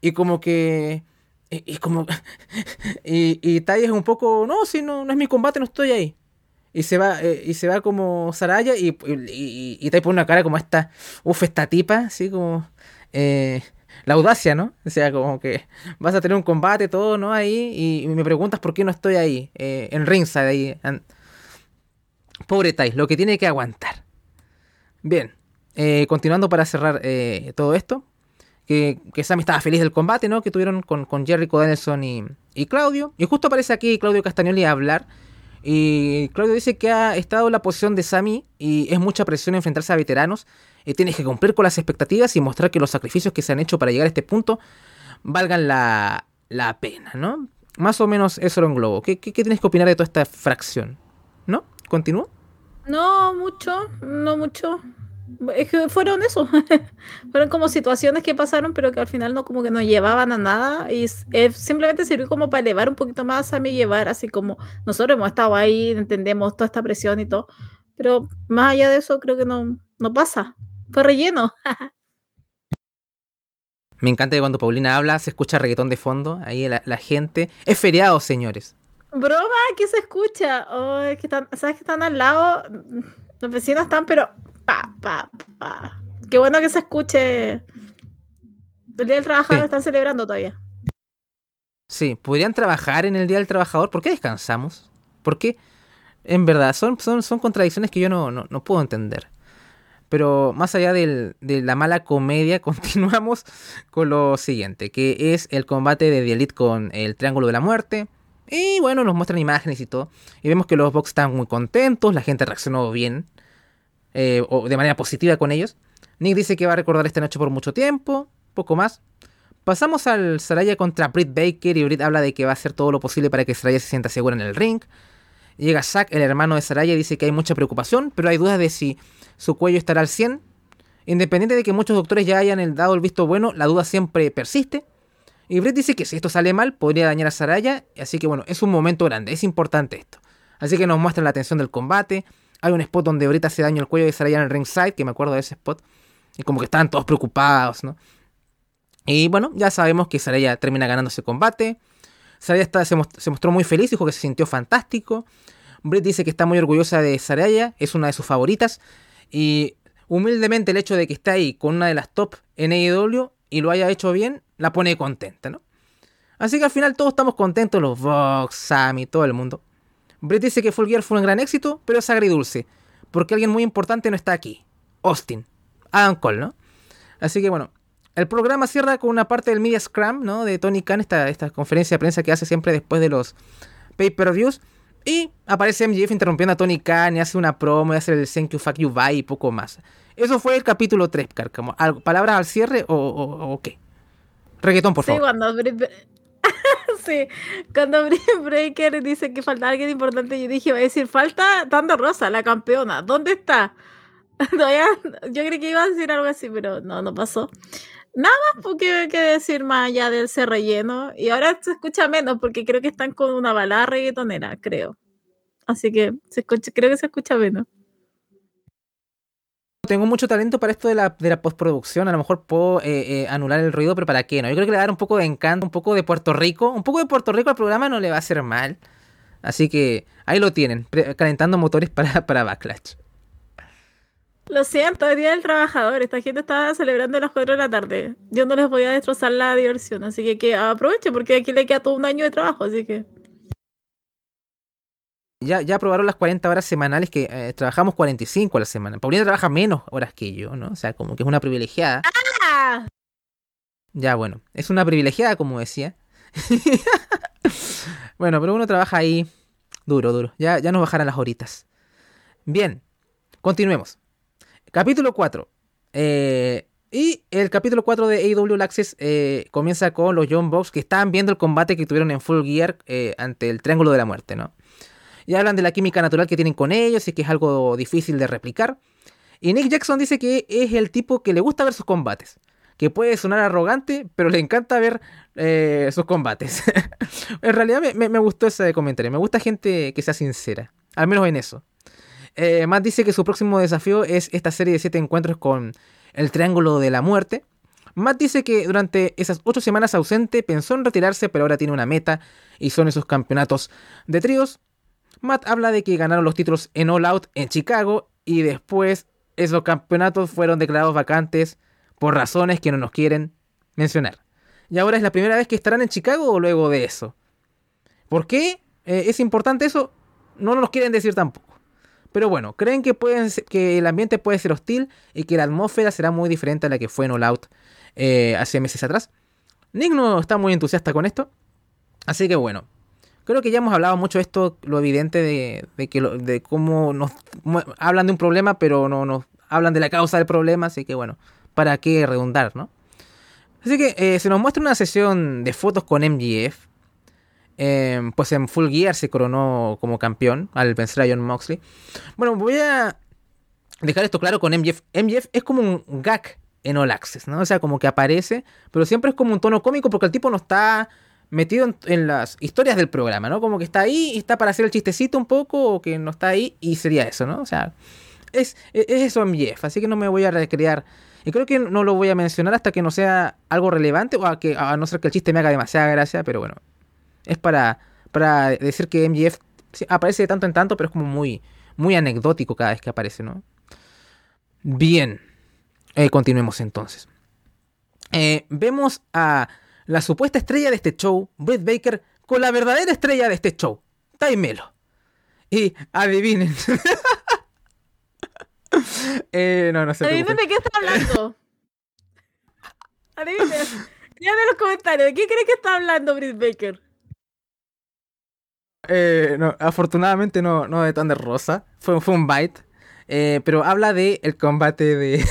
Y como que... Y, como... <laughs> y, y Tai es un poco, no, si no, no es mi combate, no estoy ahí y se va eh, y se va como Saraya y, y, te pone una cara como esta, uff, esta tipa, así como eh, la audacia, ¿no? O sea, como que vas a tener un combate, todo, ¿no? Ahí y, me preguntas por qué no estoy ahí, eh, en ringside, ahí. Pobre Tai, lo que tiene que aguantar. Bien, continuando para cerrar todo esto, que, que Sammy estaba feliz del combate, ¿no? Que tuvieron con, con Jericho Danielson y, Claudio. Y justo aparece aquí Claudio Castagnoli a hablar y Claudio dice que ha estado en la posición de Sami y es mucha presión enfrentarse a veteranos. Y tienes que cumplir con las expectativas y mostrar que los sacrificios que se han hecho para llegar a este punto valgan la, pena, ¿no? Más o menos eso lo englobo. ¿Qué, qué, tienes que opinar de toda esta fracción? ¿No? ¿Continúo? No mucho, no mucho. Es que fueron eso. <laughs> fueron como situaciones que pasaron, pero que al final no como que no llevaban a nada. Y simplemente sirvió como para elevar un poquito más a mí llevar, así como nosotros hemos estado ahí, entendemos toda esta presión y todo. Pero más allá de eso, creo que no, no pasa. Fue relleno. <laughs> Me encanta que cuando Paulina habla se escucha reggaetón de fondo. Ahí la, gente. Es feriado, señores. Broma, ¿qué se escucha? Oh, que están, ¿Sabes que están al lado? Los vecinos están, pero pa, pa, pa. Qué bueno que se escuche. El Día del Trabajador están celebrando todavía. Sí, podrían trabajar en el Día del Trabajador. ¿Por qué descansamos? ¿Por qué? En verdad, son, son, son contradicciones que yo no, no, puedo entender. Pero más allá de la mala comedia, <laughs> continuamos con lo siguiente, que es el combate de The Elite con el Triángulo de la Muerte. Y bueno, nos muestran imágenes y todo. Y vemos que los box están muy contentos, la gente reaccionó bien eh, o de manera positiva con ellos. Nick dice que va a recordar esta noche por mucho tiempo, poco más. Pasamos al Saraya contra Britt Baker y Britt habla de que va a hacer todo lo posible para que Saraya se sienta segura en el ring. Llega Zack, el hermano de Saraya, y dice que hay mucha preocupación, pero hay dudas de si su cuello estará al 100. Independiente de que muchos doctores ya hayan dado el visto bueno, la duda siempre persiste. Y Britt dice que si esto sale mal, podría dañar a Saraya. Así que bueno, es un momento grande, es importante esto. Así que nos muestran la tensión del combate, hay un spot donde ahorita se daña el cuello de Saraya en el ringside, que me acuerdo de ese spot. Y como que estaban todos preocupados, ¿no? Y bueno, ya sabemos que Saraya termina ganando ese combate. Saraya se, mostró muy feliz, dijo que se sintió fantástico. Britt dice que está muy orgullosa de Saraya, es una de sus favoritas. Y humildemente el hecho de que esté ahí con una de las top en y lo haya hecho bien, la pone contenta, ¿no? Así que al final todos estamos contentos, los Vox, Sammy, todo el mundo. Brett dice que Full Gear fue un gran éxito, pero es agridulce, porque alguien muy importante no está aquí. Austin. Adam Cole, ¿no? Así que bueno, el programa cierra con una parte del Media Scrum, ¿no? De Tony Khan, esta, esta conferencia de prensa que hace siempre después de los pay-per-views. Y aparece MJF interrumpiendo a Tony Khan y hace una promo y hace el thank you, fuck you, bye y poco más. Eso fue el capítulo 3, Carcamo. ¿Palabras al cierre o, o, qué? Reggaetón, por favor. <laughs> Sí, cuando sí, <laughs> cuando Breaker dice que falta alguien importante, yo dije, va a decir, falta Tando Rosa, la campeona. ¿Dónde está? <laughs> yo creí que iba a decir algo así, pero no, no pasó. Nada más porque que decir más allá del ser relleno. Y ahora se escucha menos porque creo que están con una balada reggaetonera, creo. Así que se escucha, creo que se escucha menos. Tengo mucho talento para esto de la, de la postproducción. A lo mejor puedo eh, eh, anular el ruido, pero ¿para qué no? Yo creo que le va a dar un poco de encanto, un poco de Puerto Rico. Un poco de Puerto Rico al programa no le va a hacer mal. Así que ahí lo tienen, calentando motores para, <laughs> para Backlash. Lo siento, es Día del Trabajador. Esta gente estaba celebrando a las 4 de la tarde. Yo no les voy a destrozar la diversión, así que, que aprovechen porque aquí le queda todo un año de trabajo, así que... Ya, ya aprobaron las 40 horas semanales que eh, trabajamos 45 a la semana. Paulina trabaja menos horas que yo, ¿no? O sea, como que es una privilegiada. ¡Ah! Ya, bueno, es una privilegiada, como decía. <laughs> bueno, pero uno trabaja ahí duro, duro. Ya, ya nos bajarán las horitas. Bien, continuemos. Capítulo 4. Eh, y el capítulo 4 de AW Access eh, comienza con los John Box que estaban viendo el combate que tuvieron en Full Gear eh, ante el Triángulo de la Muerte, ¿no? Y hablan de la química natural que tienen con ellos y que es algo difícil de replicar. Y Nick Jackson dice que es el tipo que le gusta ver sus combates. Que puede sonar arrogante, pero le encanta ver sus combates. <laughs> en realidad me, me, gustó ese comentario. Me gusta gente que sea sincera. Al menos en eso. Eh, Matt dice que su próximo desafío es esta serie de 7 encuentros con el Triángulo de la Muerte. Matt dice que durante esas 8 semanas ausente pensó en retirarse, pero ahora tiene una meta y son esos campeonatos de tríos. Matt habla de que ganaron los títulos en All Out en Chicago y después esos campeonatos fueron declarados vacantes por razones que no nos quieren mencionar. Y ahora es la primera vez que estarán en Chicago luego de eso. ¿Por qué eh, es importante eso? No nos quieren decir tampoco. Pero bueno, creen que, pueden, que el ambiente puede ser hostil y que la atmósfera será muy diferente a la que fue en All Out eh, hace meses atrás. Nick no está muy entusiasta con esto. Así que bueno, creo que ya hemos hablado mucho de esto, lo evidente de, que de cómo nos hablan de un problema, pero no nos hablan de la causa del problema. Así que bueno, ¿para qué redundar, no? Así que eh, se nos muestra una sesión de fotos con MGF. Em, pues en Full Gear se coronó como campeón al vencer a John Moxley. Bueno, voy a dejar esto claro con MJF. MJF es como un gag en All Access, ¿no? O sea, como que aparece, pero siempre es como un tono cómico porque el tipo no está metido en, las historias del programa, ¿no? Como que está ahí y está para hacer el chistecito un poco o que no está ahí y sería eso, ¿no? O sea, es, es eso MJF, así que no me voy a recrear. Y creo que no lo voy a mencionar hasta que no sea algo relevante o a, que, a no ser que el chiste me haga demasiada gracia, pero bueno, es para, para decir que MGF aparece de tanto en tanto, pero es como muy, muy anecdótico cada vez que aparece, ¿no? Bien, eh, continuemos entonces. Eh, vemos a la supuesta estrella de este show, Britt Baker, con la verdadera estrella de este show, Ty Melo. Y adivinen. <laughs> eh, no, no sé. Adivinen de qué está hablando. adivinen. Díganme en los comentarios, ¿de qué cree que está hablando Britt Baker? Eh, no, afortunadamente no, no de tan de rosa. Fue, fue un bite. Eh, pero habla de el combate de,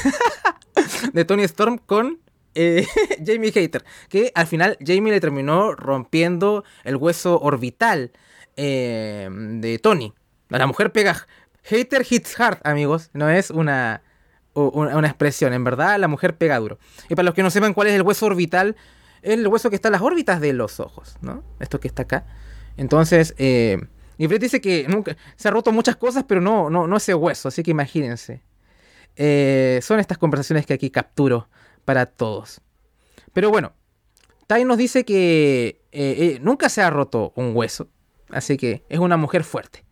<laughs> de Tony Storm con eh, <laughs> Jamie Hater. Que al final Jamie le terminó rompiendo el hueso orbital de Tony. La mujer pega. Hater hits hard, amigos. No es una, una, expresión. En verdad, la mujer pega duro. Y para los que no sepan cuál es el hueso orbital, es el hueso que está en las órbitas de los ojos. ¿no? Esto que está acá. Entonces, eh, y Fred dice que nunca se ha roto muchas cosas, pero no, no, no ese hueso, así que imagínense. Eh, son estas conversaciones que aquí capturo para todos. Pero bueno, Tai nos dice que eh, nunca se ha roto un hueso, así que es una mujer fuerte.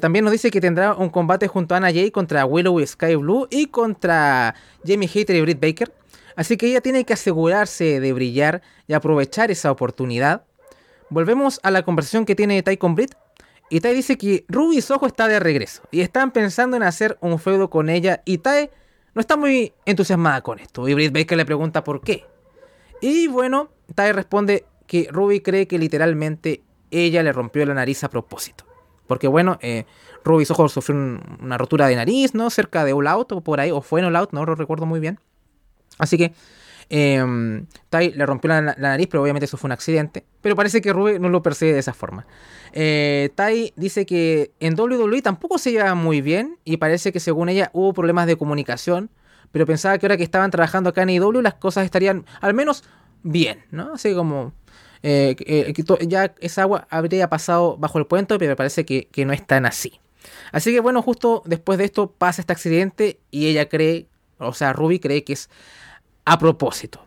también nos dice que tendrá un combate junto a Anna Jay contra Willow y Sky Blue y contra Jamie Hater y Britt Baker. Así que ella tiene que asegurarse de brillar y aprovechar esa oportunidad. Volvemos a la conversación que tiene Tai con Brit. Y Tai dice que Ruby Soho está de regreso. Y están pensando en hacer un feudo con ella. Y Tai no está muy entusiasmada con esto. Y Britt Baker le pregunta por qué. Y bueno, Tai responde que Ruby cree que literalmente ella le rompió la nariz a propósito. Porque bueno, eh, Ruby Soho sufrió una rotura de nariz, ¿no? Cerca de All Out o por ahí, o fue en All Out, no lo recuerdo muy bien. Así que eh, Tai le rompió la, nariz, pero obviamente eso fue un accidente. Pero parece que Ruby no lo percibe de esa forma. Eh, tai dice que en WWE tampoco se lleva muy bien y parece que según ella hubo problemas de comunicación. Pero pensaba que ahora que estaban trabajando acá en IW las cosas estarían al menos bien, ¿no? Así como eh, eh, ya esa agua habría pasado bajo el puente, pero me parece que, que no es tan así. Así que bueno, justo después de esto pasa este accidente y ella cree, o sea, Ruby cree que es a propósito.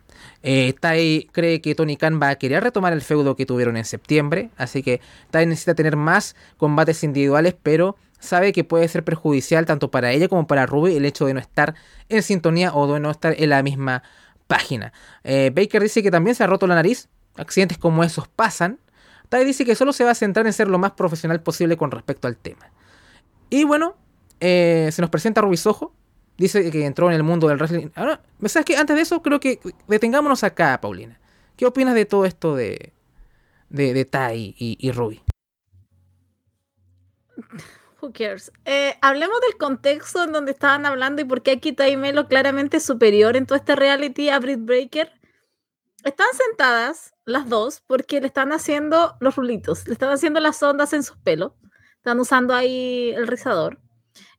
Eh, tai cree que Tony Khan va a querer retomar el feudo que tuvieron en septiembre, así que Tai necesita tener más combates individuales, pero sabe que puede ser perjudicial tanto para ella como para Ruby el hecho de no estar en sintonía o de no estar en la misma página. Eh, Baker dice que también se ha roto la nariz, accidentes como esos pasan. Tai dice que solo se va a centrar en ser lo más profesional posible con respecto al tema. Y bueno, eh, se nos presenta Ruby Soho, dice que entró en el mundo del wrestling. Ahora, ¿sabes qué? Antes de eso, creo que detengámonos acá, Paulina. ¿Qué opinas de todo esto de, de, Tai y, Ruby? Who cares? Eh, hablemos del contexto en donde estaban hablando y por qué aquí Tai Melo claramente superior en todo este reality a Britt Breaker. Están sentadas las dos porque le están haciendo los rulitos, le están haciendo las ondas en sus pelos. Están usando ahí el rizador.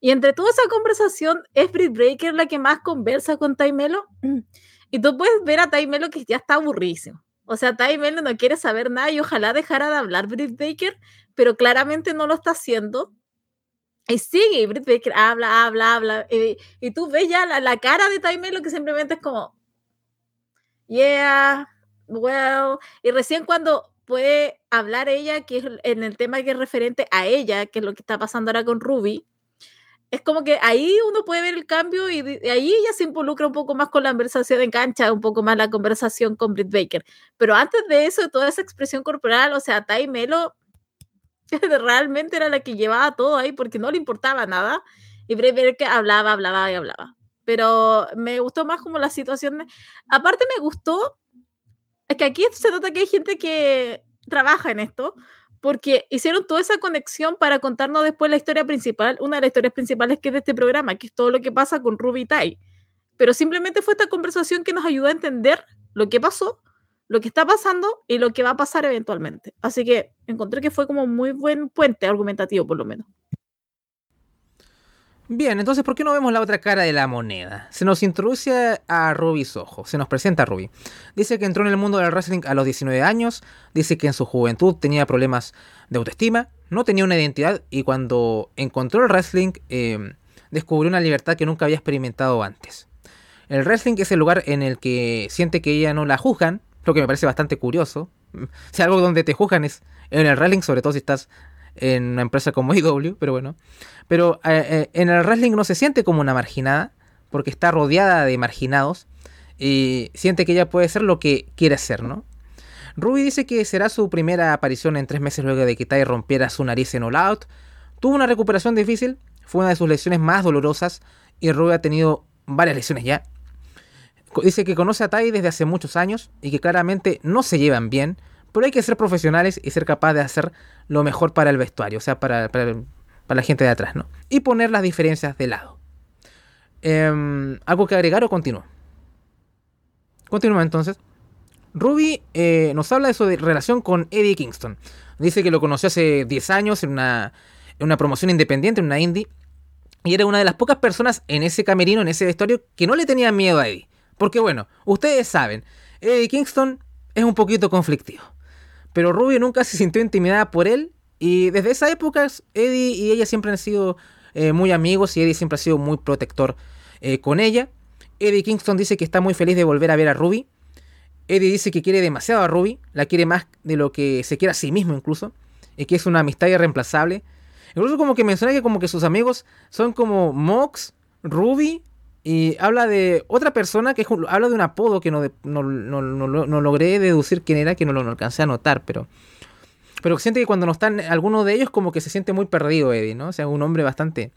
Y entre toda esa conversación, es Britt Breaker la que más conversa con Taimelo. <clears throat> Y tú puedes ver a Taimelo que ya está aburrísimo. O sea, Taimelo no quiere saber nada y ojalá dejara de hablar Britt Baker, pero claramente no lo está haciendo. Y sigue, Britt Baker habla, habla, habla. Y, tú ves ya la, cara de Taimelo que simplemente es como, yeah, well. Y recién cuando puede hablar ella, que es en el tema que es referente a ella, que es lo que está pasando ahora con Ruby, es como que ahí uno puede ver el cambio y, ahí ella se involucra un poco más con la conversación en cancha, un poco más la conversación con Britt Baker. Pero antes de eso, toda esa expresión corporal, o sea, Tai Melo <laughs> realmente era la que llevaba todo ahí porque no le importaba nada. Y Britt Baker hablaba, hablaba y hablaba. Pero me gustó más como la situación. Aparte me gustó, es que aquí se nota que hay gente que trabaja en esto, porque hicieron toda esa conexión para contarnos después la historia principal, una de las historias principales que es de este programa, que es todo lo que pasa con Ruby Tai. Pero simplemente fue esta conversación que nos ayudó a entender lo que pasó, lo que está pasando y lo que va a pasar eventualmente. Así que encontré que fue como muy buen puente argumentativo, por lo menos. Bien, entonces, ¿por qué no vemos la otra cara de la moneda? Se nos introduce a Ruby Soho, se nos presenta a Ruby. Dice que entró en el mundo del wrestling a los 19 años, dice que en su juventud tenía problemas de autoestima, no tenía una identidad y cuando encontró el wrestling em, descubrió una libertad que nunca había experimentado antes. El wrestling es el lugar en el que siente que ella no la juzgan, lo que me parece bastante curioso. <laughs> Si algo donde te juzgan es en el wrestling, sobre todo si estás en una empresa como <laughs> IW, pero bueno. Pero eh, eh, en el wrestling no se siente como una marginada, porque está rodeada de marginados y siente que ella puede ser lo que quiere ser, ¿no? Ruby dice que será su primera aparición en tres meses luego de que Tai rompiera su nariz en All Out. Tuvo una recuperación difícil, fue una de sus lesiones más dolorosas y Ruby ha tenido varias lesiones ya. Dice que conoce a Tai desde hace muchos años y que claramente no se llevan bien, pero hay que ser profesionales y ser capaz de hacer lo mejor para el vestuario, o sea, para, la gente de atrás, ¿no? Y poner las diferencias de lado. Em, ¿Algo que agregar o continúo? Continúa entonces. Ruby eh, nos habla de su relación con Eddie Kingston. Dice que lo conoció hace 10 años en una, en una promoción independiente, en una indie. Y era una de las pocas personas en ese camerino, en ese vestuario, que no le tenía miedo a Eddie. Porque bueno, ustedes saben, Eddie Kingston es un poquito conflictivo. Pero Ruby nunca se sintió intimidada por él. Y desde esa época, Eddie y ella siempre han sido eh, muy amigos y Eddie siempre ha sido muy protector eh, con ella. Eddie Kingston dice que está muy feliz de volver a ver a Ruby. Eddie dice que quiere demasiado a Ruby, la quiere más de lo que se quiere a sí mismo incluso, y que es una amistad irreemplazable. Incluso como que menciona que como que sus amigos son como Mox, Ruby y habla de otra persona que habla de un apodo que no, no, logré deducir quién era, que no lo alcancé a notar, pero. Pero siente que cuando no están alguno de ellos, como que se siente muy perdido, Eddie, ¿no? O sea, un hombre bastante.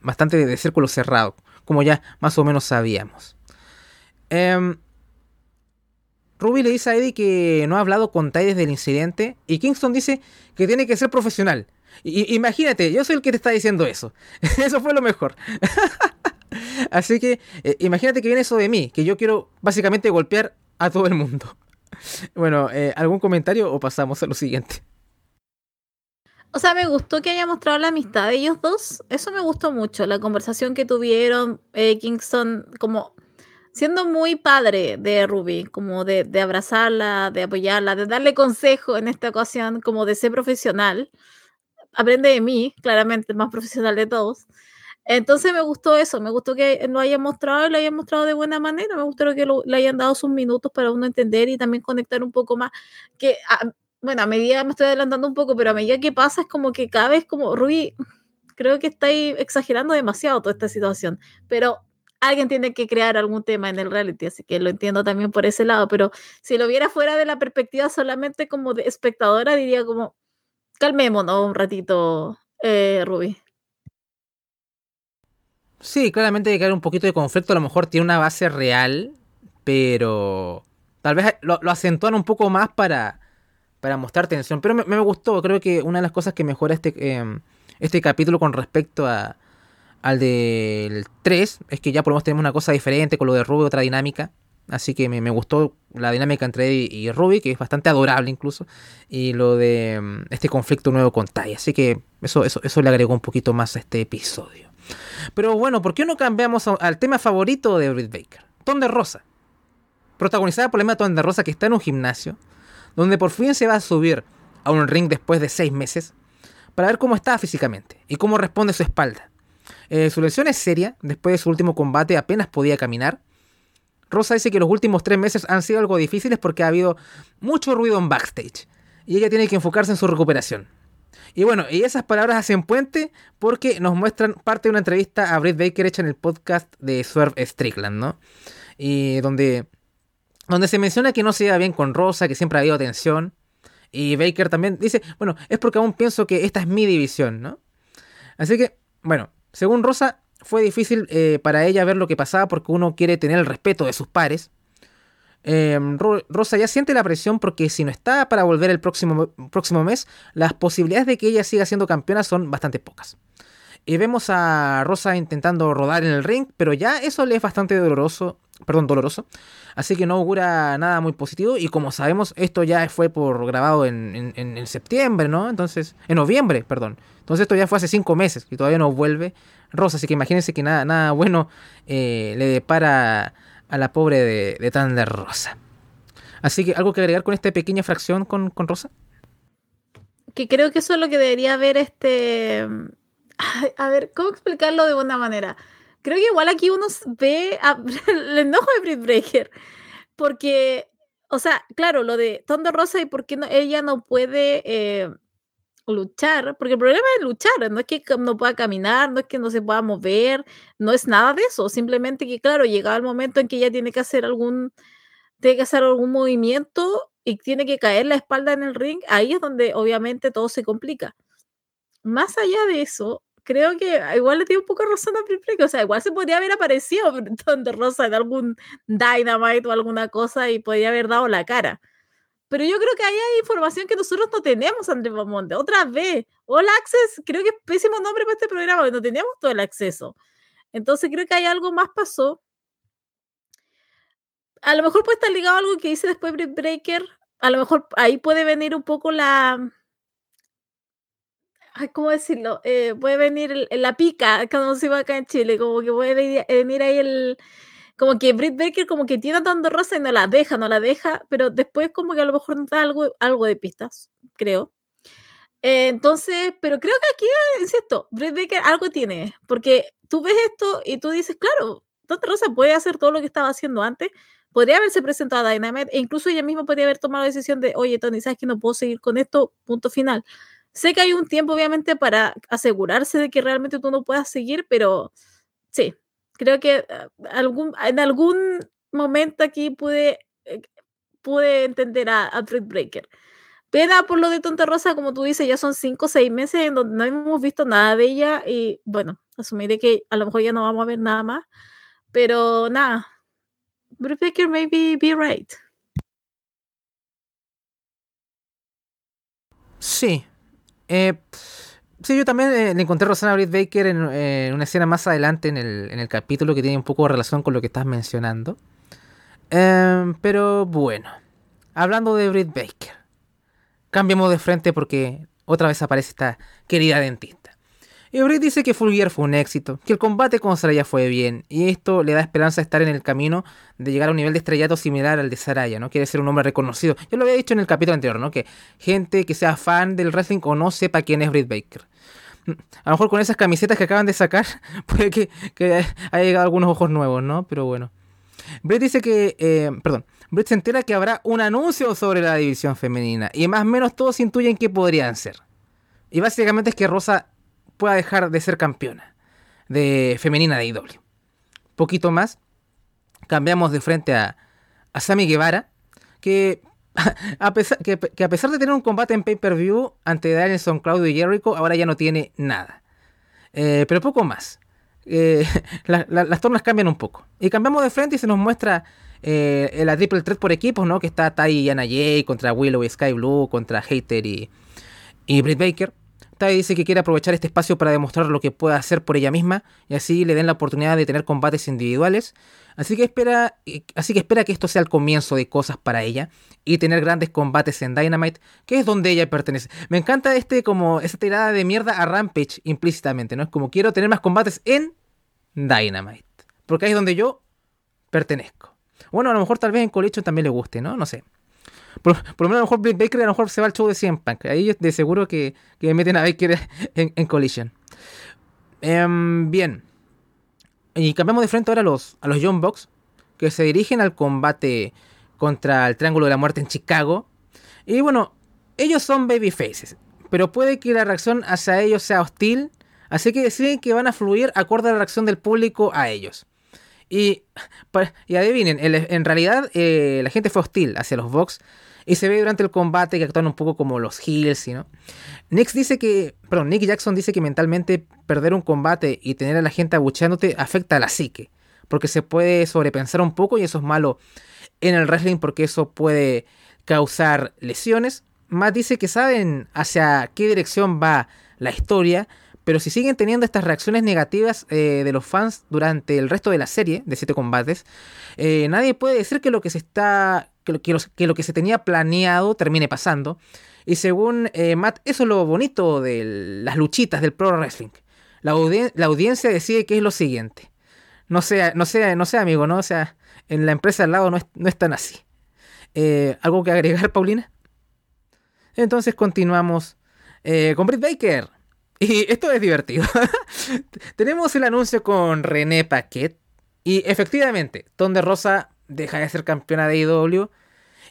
bastante de, círculo cerrado, como ya más o menos sabíamos. Em, Ruby le dice a Eddie que no ha hablado con Ty desde el incidente y Kingston dice que tiene que ser profesional. imagínate, yo soy el que te está diciendo eso. <laughs> eso fue lo mejor. <laughs> Así que eh, imagínate que viene eso de mí, que yo quiero básicamente golpear a todo el mundo. <laughs> Bueno, eh, ¿algún comentario o pasamos a lo siguiente? O sea, me gustó que haya mostrado la amistad de ellos dos. Eso me gustó mucho. La conversación que tuvieron eh, Kingston, como siendo muy padre de Ruby, como de, de, abrazarla, de apoyarla, de darle consejo en esta ocasión, como de ser profesional. Aprende de mí, claramente, el más profesional de todos. Entonces me gustó eso, me gustó que lo hayan mostrado y lo hayan mostrado de buena manera, me gustó que le hayan dado sus minutos para uno entender y también conectar un poco más, que bueno, a medida me estoy adelantando un poco, pero a medida que pasa es como que cada vez como, Rui, creo que estáis exagerando demasiado toda esta situación, pero alguien tiene que crear algún tema en el reality, así que lo entiendo también por ese lado, pero si lo viera fuera de la perspectiva solamente como de espectadora, diría como, calmémonos un ratito, eh, Ruby. Sí, claramente hay que haber un poquito de conflicto. A lo mejor tiene una base real, pero tal vez lo, acentúan un poco más para, para mostrar tensión. Pero me, gustó. Creo que una de las cosas que mejora este, em, este capítulo con respecto a, al del 3 es que ya por lo menos tenemos una cosa diferente con lo de Ruby, otra dinámica. Así que me, gustó la dinámica entre Eddie y Ruby, que es bastante adorable incluso. Y lo de em, este conflicto nuevo con Tai. Así que eso, eso, eso le agregó un poquito más a este episodio. Pero bueno, ¿por qué no cambiamos al tema favorito de Britt Baker? Ton de Rosa. Protagonizada por la misma Ton de Rosa que está en un gimnasio, donde por fin se va a subir a un ring después de seis meses para ver cómo está físicamente y cómo responde su espalda. Eh, su lesión es seria, después de su último combate apenas podía caminar. Rosa dice que los últimos tres meses han sido algo difíciles porque ha habido mucho ruido en backstage y ella tiene que enfocarse en su recuperación. Y bueno, y esas palabras hacen puente porque nos muestran parte de una entrevista a Britt Baker hecha en el podcast de Swerve Strickland, ¿no? Y donde, donde se menciona que no se iba bien con Rosa, que siempre ha habido tensión. Y Baker también dice, bueno, es porque aún pienso que esta es mi división, ¿no? Así que, bueno, según Rosa, fue difícil eh, para ella ver lo que pasaba porque uno quiere tener el respeto de sus pares. Em, Rosa ya siente la presión porque si no está para volver el próximo, próximo mes, las posibilidades de que ella siga siendo campeona son bastante pocas. Y vemos a Rosa intentando rodar en el ring, pero ya eso le es bastante doloroso, perdón, doloroso. Así que no augura nada muy positivo. Y como sabemos, esto ya fue por grabado en, en, septiembre, ¿no? Entonces, en noviembre, perdón. Entonces esto ya fue hace cinco meses y todavía no vuelve Rosa. Así que imagínense que nada, nada bueno eh, le depara a la pobre de, de Rosa. Así que, ¿algo que agregar con esta pequeña fracción con, Rosa? Que creo que eso es lo que debería haber este. A ver, ¿cómo explicarlo de buena manera? Creo que igual aquí uno ve <laughs> el enojo de Britt Breaker. Porque, o sea, claro, lo de Thunder Rosa y por qué no, ella no puede eh, luchar, porque el problema es luchar, no es que no pueda caminar, no es que no se pueda mover, no es nada de eso, simplemente que claro, llega el momento en que ella tiene que hacer algún, tiene que hacer algún movimiento y tiene que caer la espalda en el ring, ahí es donde obviamente todo se complica. Más allá de eso, creo que igual le tiene un poco razón a Priplek, o sea, igual se podría haber aparecido <laughs> donde Rosa en algún Dynamite o alguna cosa y podría haber dado la cara pero yo creo que ahí hay información que nosotros no tenemos, Andrés Bamonte. Otra vez, All Access, creo que es pésimo nombre para este programa, porque no tenemos todo el acceso. Entonces creo que hay algo más pasó. A lo mejor puede estar ligado a algo que dice después Breaker. A lo mejor ahí puede venir un poco la. ¿Cómo decirlo? Eh, puede venir la pica, como se va acá en Chile, como que puede venir ahí el, como que Britt Baker como que tiene tanto rosa y no la deja, no la deja, pero después como que a lo mejor nos da algo, algo de pistas, creo. Eh, entonces, pero creo que aquí, insisto, Britt Baker algo tiene, porque tú ves esto y tú dices, claro, Tanta Rosa puede hacer todo lo que estaba haciendo antes, podría haberse presentado a Dynamite e incluso ella misma podría haber tomado la decisión de, oye, Tony, ¿sabes que no puedo seguir con esto? Punto final. Sé que hay un tiempo, obviamente, para asegurarse de que realmente tú no puedas seguir, pero sí, creo que ah, algún, en algún momento aquí pude, eh, pude entender a, a Breaker. Pena por lo de Tonta Rosa, como tú dices, ya son cinco o seis meses en donde no hemos visto nada de ella y bueno, Asumiré que a lo mejor ya no vamos a ver nada más. Pero nada. Britt Baker maybe be right. Sí. Eh, sí, yo también eh, encontré a Britt Baker en eh, una escena más adelante en el, en capítulo que tiene un poco de relación con lo que estás mencionando. Em, pero bueno, hablando de Britt Baker, cambiemos de frente porque otra vez aparece esta querida dentista. Y Britt dice que Full Gear fue un éxito, que el combate con Saraya fue bien, y esto le da esperanza de estar en el camino de llegar a un nivel de estrellato similar al de Saraya, ¿no? Quiere ser un hombre reconocido. Yo lo había dicho en el capítulo anterior, ¿no? Que gente que sea fan del wrestling o no sepa quién es Britt Baker. A lo mejor con esas camisetas que acaban de sacar, <laughs> puede que, haya llegado algunos ojos nuevos, ¿no? Pero bueno. Britt dice que, eh, perdón, Britt se entera que habrá un anuncio sobre la división femenina, y más o menos todos intuyen que podrían ser. Y básicamente es que Rosa pueda dejar de ser campeona de femenina de IW. Poquito más, cambiamos de frente a, a Sammy Guevara, que a, pesar, que, a pesar de tener un combate en pay-per-view ante Danielson, Claudio y Jericho, ahora ya no tiene nada. Eh, pero poco más. Eh, <laughs> las tornas cambian un poco. Y cambiamos de frente y se nos muestra eh, la triple threat por equipos, ¿no? Que está Tai y Anna Jay contra Willow y Sky Blue, contra Hater y, y Britt Baker. Tai dice que quiere aprovechar este espacio para demostrar lo que puede hacer por ella misma y así le den la oportunidad de tener combates individuales. Así que espera, así que espera que esto sea el comienzo de cosas para ella y tener grandes combates en Dynamite, que es donde ella pertenece. Me encanta este como esa tirada de mierda a Rampage implícitamente, ¿no? Es como quiero tener más combates en Dynamite, porque ahí es donde yo pertenezco. Bueno, a lo mejor tal vez en Collection también le guste, ¿no? No sé. Por, lo menos a lo mejor Baker a lo mejor se va al show de 100 Punk. Ahí de seguro que, que meten a Baker <laughs> en, en Collision. Em, bien. Y cambiamos de frente ahora a los, a los Young Bucks. Que se dirigen al combate contra el Triángulo de la Muerte en Chicago. Y bueno, ellos son babyfaces. Pero puede que la reacción hacia ellos sea hostil. Así que deciden que van a fluir acorde a la reacción del público a ellos. Y, y adivinen, en realidad eh, la gente fue hostil hacia los Vox. Y se ve durante el combate que actúan un poco como los heels, ¿no? Nick dice que, perdón, Nick Jackson dice que mentalmente perder un combate y tener a la gente abucheándote afecta a la psique, porque se puede sobrepensar un poco y eso es malo en el wrestling porque eso puede causar lesiones. Matt dice que saben hacia qué dirección va la historia, pero si siguen teniendo estas reacciones negativas eh, de los fans durante el resto de la serie de siete combates, eh, nadie puede decir que lo que se está. Que lo, que se tenía planeado termine pasando. Y según eh, Matt, eso es lo bonito de las luchitas del pro wrestling. La, audiencia decide que es lo siguiente. No sea, no sea, no sea amigo, ¿no? O sea, en la empresa al lado no es, no es tan así. ¿Algo que agregar, Paulina? Entonces continuamos con Britt Baker. <laughs> Y esto es divertido. <laughs> Tenemos el anuncio con René Paquet. Y efectivamente, Ton de Rosa deja de ser campeona de IW.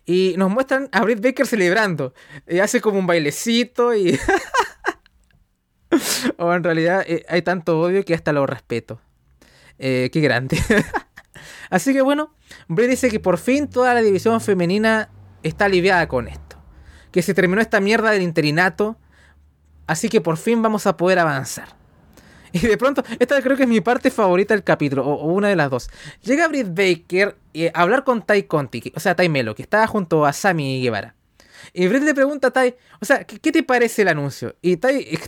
Y nos muestran a Britt Baker celebrando. Y hace como un bailecito y... <laughs> o en realidad eh, hay tanto odio que hasta lo respeto. Eh, qué grande. Así que bueno, Britt dice que por fin toda la división femenina está aliviada con esto. Que se terminó esta mierda del interinato Así que por fin vamos a poder avanzar. Y de pronto, esta creo que es mi parte favorita del capítulo, o, una de las dos. Llega Britt Baker y a hablar con Tai Conti, o sea, Tai Melo, que estaba junto a Sammy Guevara. Y Britt le pregunta a Tai, o sea, ¿qué, te parece el anuncio? Y Tai,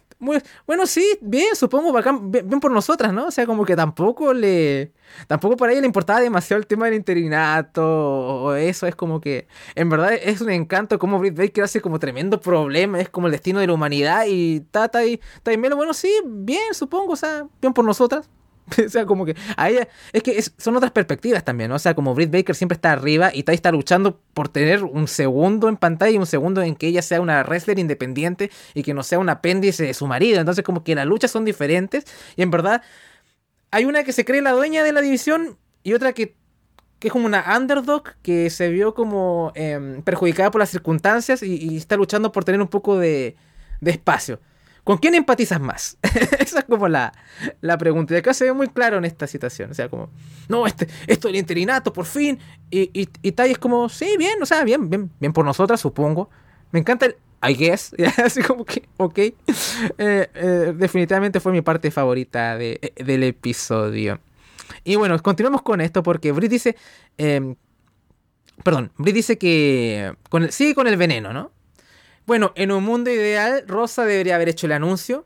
bueno, sí, bien, supongo, bien, por nosotras, ¿no? O sea, como que tampoco le. Tampoco para ella le importaba demasiado el tema del interinato o eso. Es como que, en verdad, es un encanto como Britt Baker hace como tremendo problema, es como el destino de la humanidad. Y Tai, Tai, Tai Melo, bueno, sí, bien, supongo, o sea, bien por nosotras. <laughs> o sea, como que a ella. Es que son otras perspectivas también, ¿no? O sea, como Britt Baker siempre está arriba y está luchando por tener un segundo en pantalla y un segundo en que ella sea una wrestler independiente y que no sea un apéndice de su marido. Entonces, como que las luchas son diferentes y en verdad. Hay una que se cree la dueña de la división y otra que, que es como una underdog que se vio como em, perjudicada por las circunstancias y, está luchando por tener un poco de, de espacio. ¿Con quién empatizas más? <laughs> Esa es como la, la, pregunta. Y acá se ve muy claro en esta situación. O sea, como, no, este, esto del interinato, por fin. Y, y, y Tai es como, sí, bien, o sea, bien, bien, bien por nosotras, supongo. Me encanta el I guess, <laughs> así como que, ok. Eh, eh, definitivamente fue mi parte favorita de, eh, del episodio. Y bueno, continuamos con esto porque Brit dice, em, perdón, Brit dice que con sigue con el veneno, ¿no? Bueno, en un mundo ideal, Rosa debería haber hecho el anuncio.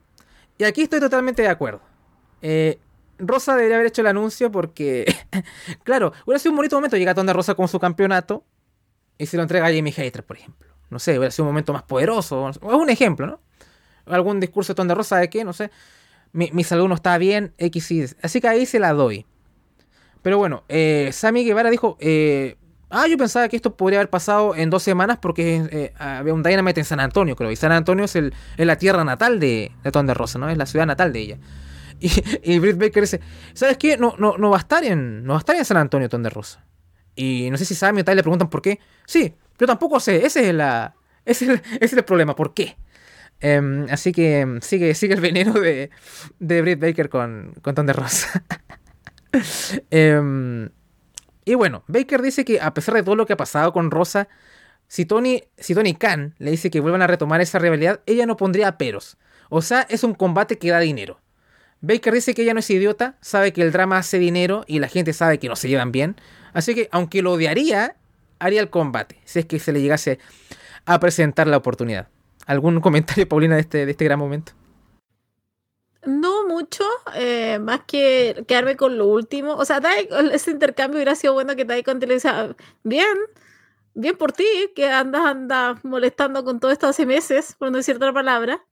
Y aquí estoy totalmente de acuerdo. Rosa debería haber hecho el anuncio porque, <laughs> claro, hubiera sido un bonito momento. Llega Tonda Rosa con su campeonato y se lo entrega a Jamie Hater, por ejemplo no sé, hubiera sido un momento más poderoso. Es un ejemplo, ¿no? Algún discurso de Ton de Rosa de que, no sé, mi, salud no está bien, X y Así que ahí se la doy. Pero bueno, eh, Sammy Guevara dijo, eh, ah, yo pensaba que esto podría haber pasado en dos semanas porque eh, había un Dynamite en San Antonio, creo. Y San Antonio es, el, la tierra natal de, de Ton de Rosa, ¿no? Es la ciudad natal de ella. <laughs> Y, y Britt Baker dice, ¿sabes qué? No, no, no, va a estar en, no va a estar en San Antonio Ton de Rosa. Y no sé si Sammy o Ty le preguntan por qué. Sí, yo tampoco sé, ese es, la, ese es, el, problema, ¿por qué? Em, así que em, sigue, sigue el veneno de, de Britt Baker con, con Ton de Rosa. <laughs> Em, y bueno, Baker dice que a pesar de todo lo que ha pasado con Rosa, si Tony, si Tony Khan le dice que vuelvan a retomar esa rivalidad, ella no pondría peros. O sea, es un combate que da dinero. Baker dice que ella no es idiota, sabe que el drama hace dinero y la gente sabe que no se llevan bien. Así que, aunque lo odiaría, haría el combate, si es que se le llegase a presentar la oportunidad. ¿Algún <laughs> comentario, Paulina, de este, de este gran momento? Mucho, eh, más que quedarme con lo último. O sea, ese intercambio hubiera sido bueno que Tai con decía, bien, bien por ti, que andas, andas molestando con todo esto hace meses, por no decir otra palabra.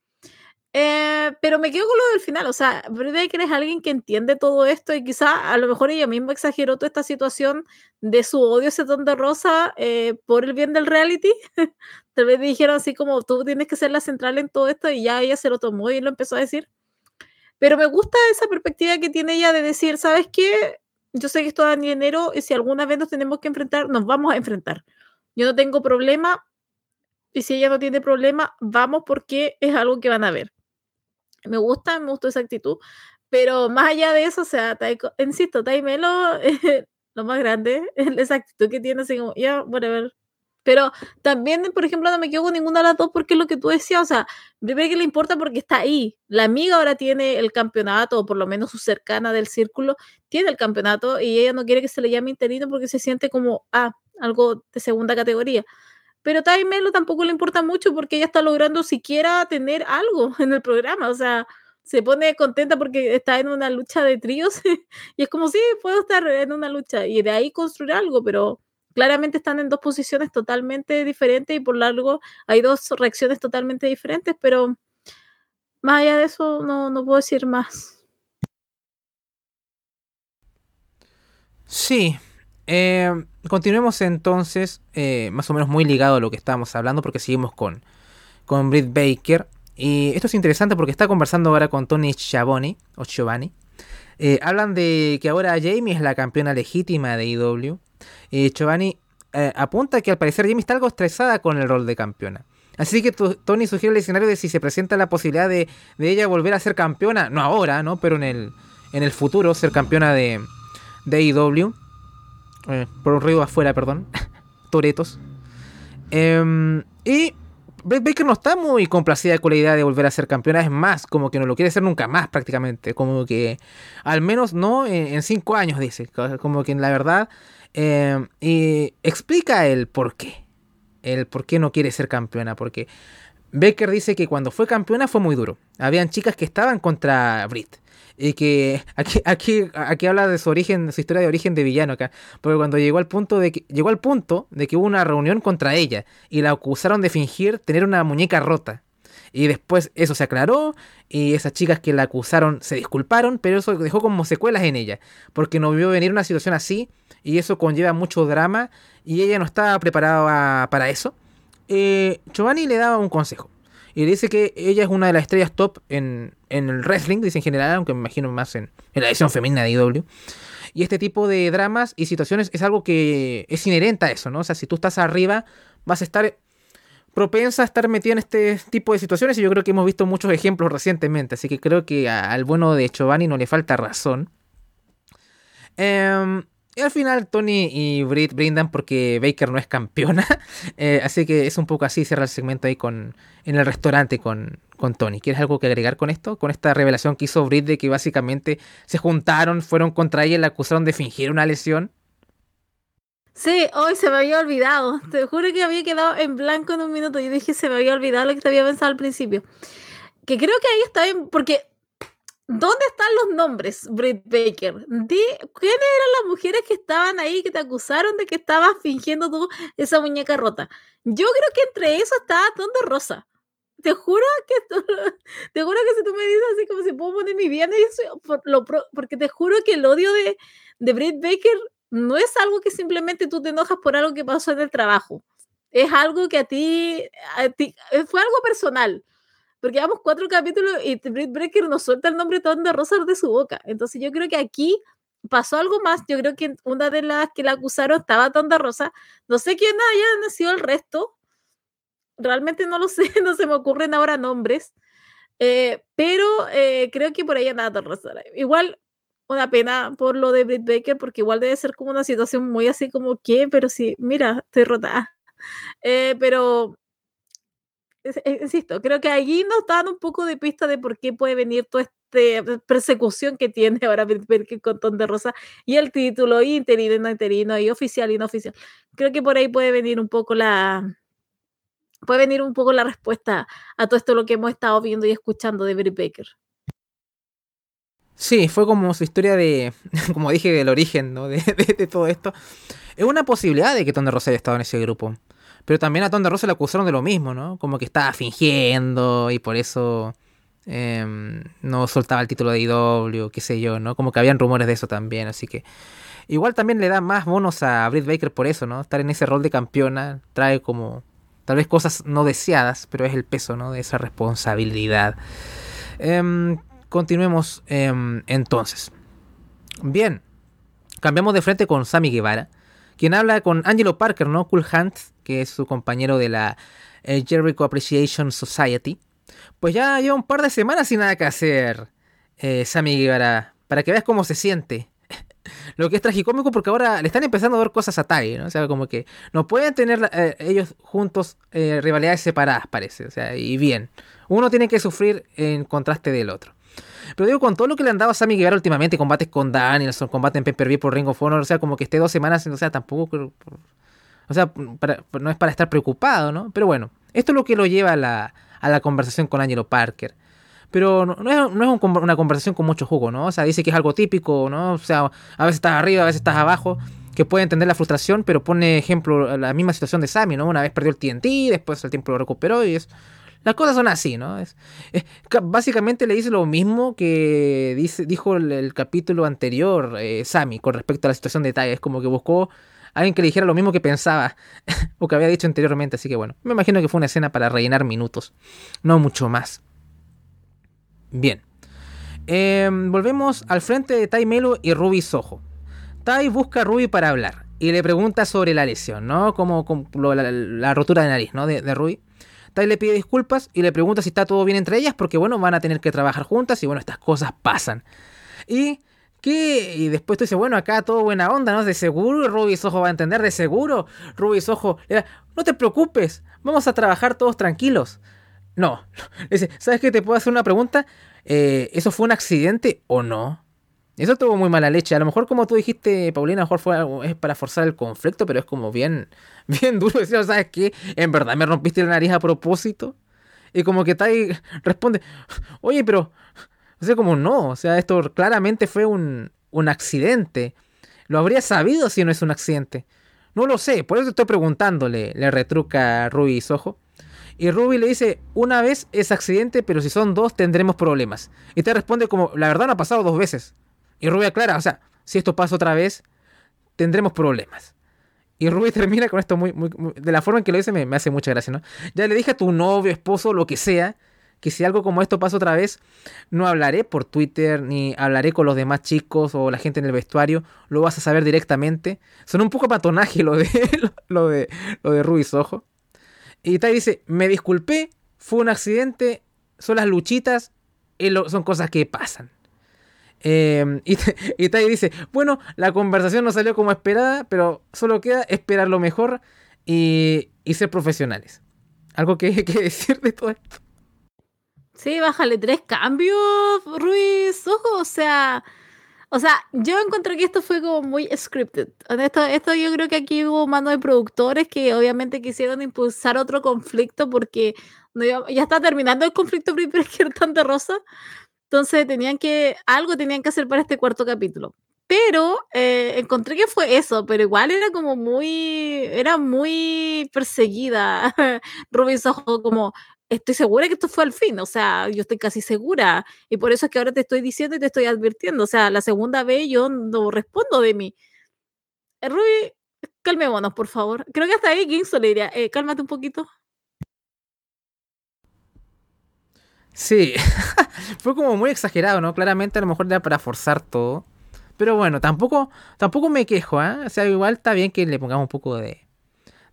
Eh, pero me quedo con lo del final, o sea, Britt Baker es alguien que entiende todo esto y quizá a lo mejor ella misma exageró toda esta situación de su odio ese ton de rosa eh, por el bien del reality. <laughs> Tal vez dijeron así como tú tienes que ser la central en todo esto y ya ella se lo tomó y lo empezó a decir. Pero me gusta esa perspectiva que tiene ella de decir, ¿sabes qué? Yo sé que esto da dinero y si alguna vez nos tenemos que enfrentar, nos vamos a enfrentar. Yo no tengo problema y si ella no tiene problema, vamos porque es algo que van a ver me gusta, me gustó esa actitud, pero más allá de eso, o sea, insisto, Taimelo <laughs> lo más grande, <laughs> esa actitud que tiene, así como, ya, yeah, whatever. Pero también, por ejemplo, no me quedo con ninguna de las dos porque es lo que tú decías, o sea, ve que le importa porque está ahí. La amiga ahora tiene el campeonato, o por lo menos su cercana del círculo, tiene el campeonato y ella no quiere que se le llame interino porque se siente como, ah, algo de segunda categoría. Pero a Melo tampoco le importa mucho porque ella está logrando siquiera tener algo <laughs> en el programa. O sea, se pone contenta porque está en una lucha de tríos <laughs> y es como, sí, puedo estar en una lucha y de ahí construir algo, pero claramente están en dos posiciones totalmente diferentes y por largo hay dos reacciones totalmente diferentes, pero más allá de eso no, no puedo decir más. Sí, eh, continuemos entonces, eh, más o menos muy ligado a lo que estábamos hablando, porque seguimos con, con Britt Baker. Y esto es interesante porque está conversando ahora con Tony Schiavone, o Giovanni. Eh, hablan de que ahora Jamie es la campeona legítima de IW. Y Giovanni eh, apunta que al parecer Jamie está algo estresada con el rol de campeona. Así que Tony sugiere el escenario de si se presenta la posibilidad de, de, ella volver a ser campeona, no ahora, ¿no? Pero en el, en el futuro, ser campeona de, de IW. Eh, por un río afuera, perdón, <laughs> Toretos. Em, y Baker no está muy complacida con la idea de volver a ser campeona, es más, como que no lo quiere hacer nunca más prácticamente, como que al menos no en, cinco años, dice, como que en la verdad, em, y explica el por qué, el por qué no quiere ser campeona, porque Baker dice que cuando fue campeona fue muy duro, habían chicas que estaban contra Brit, y que <laughs> aquí, aquí, aquí habla de su origen, su historia de origen de villano acá. Porque cuando llegó al punto de que, llegó al punto de que hubo una reunión contra ella y la acusaron de fingir tener una muñeca rota. Y después eso se aclaró y esas chicas que la acusaron se disculparon, pero eso dejó como secuelas en ella, porque no vio venir una situación así y eso conlleva mucho drama y ella no estaba preparada para eso. Eh, Giovanni le daba un consejo. Y dice que ella es una de las estrellas top en, el wrestling, dice en general, aunque me imagino más en, la edición femenina de IW. Y este tipo de dramas y situaciones es algo que es inherente a eso, ¿no? O sea, si tú estás arriba, vas a estar propensa a estar metida en este tipo de situaciones y yo creo que hemos visto muchos ejemplos recientemente, así que creo que al bueno de Giovanni no le falta razón. Em, Y al final Tony y Britt brindan porque Baker no es campeona. <laughs> Eh, así que es un poco así, cierra el segmento ahí con, en el restaurante con, con Tony. ¿Quieres algo que agregar con esto? Con esta revelación que hizo Britt de que básicamente se juntaron, fueron contra ella y la acusaron de fingir una lesión. Sí, hoy se me había olvidado. Te juro que había quedado en blanco en un minuto. Yo dije, se me había olvidado lo que te había pensado al principio. Que creo que ahí está bien, porque ¿Dónde están los nombres, Britt Baker? ¿De quiénes eran las mujeres que estaban ahí que te acusaron de que estabas fingiendo tú esa muñeca rota? Yo creo que entre eso estaba Tondo Rosa. Te juro que <laughs> te juro que si tú me dices así como si puedo poner mi bien por lo, porque te juro que el odio de, de Britt Baker no es algo que simplemente tú te enojas por algo que pasó en el trabajo. Es algo que a ti, a ti fue algo personal porque llevamos cuatro capítulos y Britt Breaker nos suelta el nombre de Rosa de su boca. Entonces yo creo que aquí pasó algo más. Yo creo que una de las que la acusaron estaba Tonda Rosa. No sé quién haya nacido el resto. Realmente no lo <laughs> sé, no se me ocurren ahora nombres. Eh, pero eh, creo que por ahí andaba Rosa. Igual una pena por lo de Britt Baker, porque igual debe ser como una situación muy así como que, pero sí, mira, estoy rota. <laughs> Eh, pero insisto, creo que allí nos dan un poco de pista de por qué puede venir toda esta persecución que tiene <laughs> ahora con Ton de Rosa y el título interino y no interino y oficial y no oficial. Creo que por ahí puede venir un poco la puede venir un poco la respuesta a todo esto lo que hemos estado viendo y escuchando de Britt Baker. Sí, fue como su historia de, <laughs> como dije, del origen ¿no? <laughs> de, de, todo esto. Es una posibilidad de que Ton de Rosa haya estado en ese grupo. Pero también a Tonda Rosa le acusaron de lo mismo, ¿no? Como que estaba fingiendo y por eso em, no soltaba el título de IW, qué sé yo, ¿no? Como que habían rumores de eso también, así que... Igual también le da más bonos a Britt Baker por eso, ¿no? Estar en ese rol de campeona trae como tal vez cosas no deseadas, pero es el peso, ¿no? De esa responsabilidad. Em, continuemos em, entonces. Bien, cambiamos de frente con Sammy Guevara, quien habla con Angelo Parker, ¿no? Cool Hunt, que es su compañero de la eh, Jericho Appreciation Society. Pues ya lleva un par de semanas sin nada que hacer, eh, Sammy Guevara, para que veas cómo se siente. <laughs> Lo que es tragicómico porque ahora le están empezando a ver cosas a Tai, ¿no? O sea, como que no pueden tener eh, ellos juntos rivalidades separadas, parece. O sea, y bien. Uno tiene que sufrir en contraste del otro. Pero digo, con todo lo que le han dado a Sammy Guevara últimamente, combates con Danielson, combate en pay por Ring of Honor, o sea, como que esté dos semanas, o sea, tampoco. O sea, no es para estar preocupado, ¿no? Pero bueno, esto es lo que lo lleva a la, a la conversación con Angelo Parker. Pero no, es, no es una conversación con mucho jugo, ¿no? O sea, dice que es algo típico, ¿no? O sea, a veces estás arriba, a veces estás abajo, que puede entender la frustración, pero pone ejemplo la misma situación de Sammy, ¿no? Una vez perdió el TNT, después el tiempo lo recuperó y es las cosas son así, ¿no? Es, básicamente le dice lo mismo que dice, dijo el, capítulo anterior eh, Sammy con respecto a la situación de Taya. Es como que buscó alguien que le dijera lo mismo que pensaba <laughs> o que había dicho anteriormente. Así que bueno, me imagino que fue una escena para rellenar minutos, no mucho más. Bien. Em, volvemos al frente de Tai Melo y Ruby Soho. Tai busca a Ruby para hablar y le pregunta sobre la lesión, ¿no? Como, la, rotura de nariz, ¿no? De, de Ruby. Tai le pide disculpas y le pregunta si está todo bien entre ellas porque, bueno, van a tener que trabajar juntas y, bueno, estas cosas pasan. Y y después tú dices, bueno, acá todo buena onda, ¿no? De seguro Ruby Soho va a entender, de seguro Ruby Soho, no te preocupes, vamos a trabajar todos tranquilos. No, <laughs> dice, ¿sabes qué? Te puedo hacer una pregunta. Eh, ¿Eso fue un accidente o no? Eso tuvo muy mala leche. A lo mejor, como tú dijiste, Paulina, a lo mejor fue es para forzar el conflicto, pero es como bien, <laughs> bien duro decir, ¿sabes qué? ¿En verdad me rompiste la nariz a propósito? Y como que Tai responde, oye, pero, o sea, como no, o sea, esto claramente fue un, un accidente. Lo habría sabido si no es un accidente. No lo sé, por eso estoy preguntándole, le retruca Ruby Sojo. Y Ruby le dice, una vez es accidente, pero si son dos tendremos problemas. Y te responde como, la verdad no ha pasado dos veces. Y Ruby aclara, o sea, si esto pasa otra vez, tendremos problemas. Y Ruby <laughs> termina con esto muy, muy, de la forma en que lo dice me, hace mucha gracia, ¿no? Ya le dije a tu novio, esposo, lo que sea, que si algo como esto pasa otra vez, no hablaré por Twitter, ni hablaré con los demás chicos o la gente en el vestuario, lo vas a saber directamente. Son un poco patonaje lo de, <laughs> lo de, lo de Ruby Sojo. Y Tai dice, me disculpé, fue un accidente, son las luchitas, son cosas que pasan. Eh, <laughs> y, y dice, bueno, la conversación no salió como esperada, pero solo queda esperar lo mejor y, y ser profesionales. ¿Algo que, <laughs> que decir de todo esto? Sí, bájale tres cambios, Ruiz, ojo, o sea, o sea, yo encontré que esto fue como muy scripted. Esto, esto yo creo que aquí hubo mano de productores que obviamente quisieron impulsar otro conflicto porque no ya está terminando el conflicto <laughs> tan de Rosa. Entonces tenían que, algo tenían que hacer para este cuarto capítulo. Pero eh, encontré que fue eso, pero igual era como muy, era muy perseguida <laughs> Ruby Soho, como estoy segura que esto fue al fin, o sea, yo estoy casi segura, y por eso es que ahora te estoy diciendo y te estoy advirtiendo, o sea, la segunda vez yo no respondo de mí. Eh, Ruby, calmémonos, por favor. Creo que hasta ahí Kingston le diría, eh, cálmate un poquito. Sí, <laughs> fue como muy exagerado, ¿no? Claramente a lo mejor era para forzar todo. Pero bueno, tampoco, tampoco me quejo, ¿eh? O sea, igual está bien que le pongamos un poco de,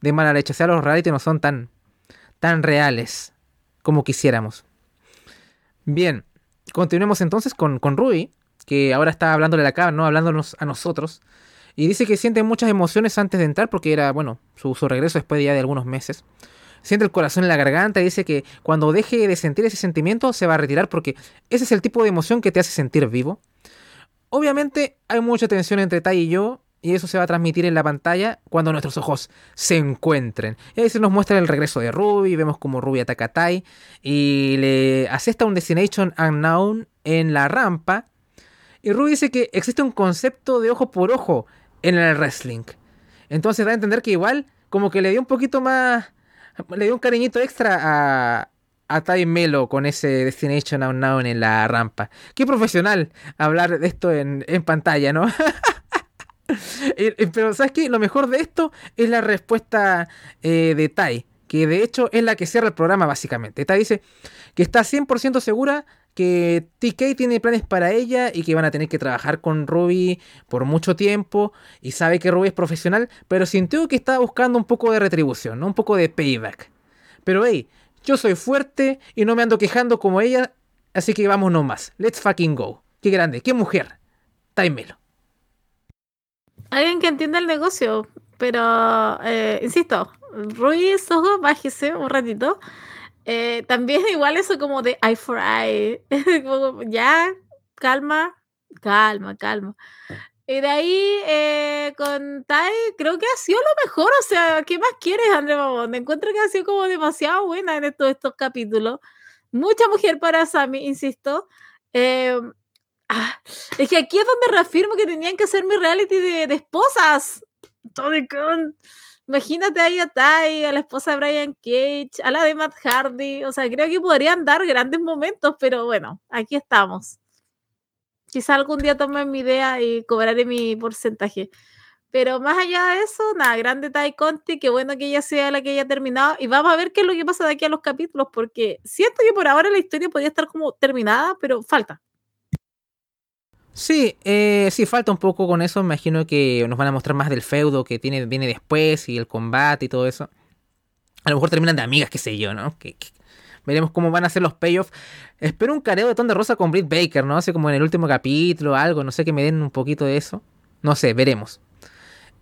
de mala leche. O sea, los reality no son tan, tan reales como quisiéramos. Bien, continuemos entonces con, con Ruby, que ahora está hablándole a la cara, ¿no? Hablándonos a nosotros. Y dice que siente muchas emociones antes de entrar, porque era, bueno, su, su regreso después de ya de algunos meses. Siente el corazón en la garganta y dice que cuando deje de sentir ese sentimiento se va a retirar porque ese es el tipo de emoción que te hace sentir vivo. Obviamente hay mucha tensión entre Tai y yo y eso se va a transmitir en la pantalla cuando nuestros ojos se encuentren. Y ahí se nos muestra el regreso de Ruby, vemos como Ruby ataca a Tai y le asesta un Destination Unknown en la rampa. Y Ruby dice que existe un concepto de ojo por ojo en el wrestling. Entonces da a entender que igual como que le dio un poquito más... Le dio un cariñito extra a, a Tai Melo con ese Destination Unknown en la rampa. Qué profesional hablar de esto en, en pantalla, ¿no? <laughs> <laughs> Pero ¿sabes qué? Lo mejor de esto es la respuesta eh, de Tai, que de hecho es la que cierra el programa básicamente. Tai dice que está 100% segura que TK tiene planes para ella y que van a tener que trabajar con Ruby por mucho tiempo y sabe que Ruby es profesional, pero sintió que estaba buscando un poco de retribución, un poco de payback. Pero hey, yo soy fuerte y no me ando quejando como ella, así que vamos nomás. Let's fucking go. Qué grande, qué mujer. Melo alguien que entienda el negocio, pero eh, insisto, Ruiz, ojo, bájese un ratito. Eh, también <laughs> igual eso como de eye for eye. <laughs> ya, calma, calma, calma. Y de ahí eh, con Tai, creo que ha sido lo mejor. O sea, ¿qué más quieres, André Me Encuentro que ha sido como demasiado buena en estos, estos capítulos. Mucha mujer para Sammy, insisto. Eh, Ah, es que aquí es donde reafirmo que tenían que hacer mi reality de, esposas. Tony Khan. Imagínate ahí a Tai, a la esposa de Brian Cage, a la de Matt Hardy. O sea, creo que podrían dar grandes momentos, pero bueno, aquí estamos. Quizá algún día tome mi idea y cobraré mi porcentaje. Pero más allá de eso, nada, grande Tai Conti, qué bueno que ella sea la que haya terminado. Y vamos a ver qué es lo que pasa de aquí a los capítulos, porque siento que por ahora la historia podría estar como terminada, pero falta. Sí, eh, sí, falta un poco con eso. Imagino que nos van a mostrar más del feudo que tiene, viene después y el combate y todo eso. A lo mejor terminan de amigas, qué sé yo, ¿no? Que, veremos cómo van a ser los payoffs. Espero un careo de Ton de Rosa con Britt Baker, ¿no? Así como en el último capítulo, algo, no sé, que me den un poquito de eso. No sé, veremos.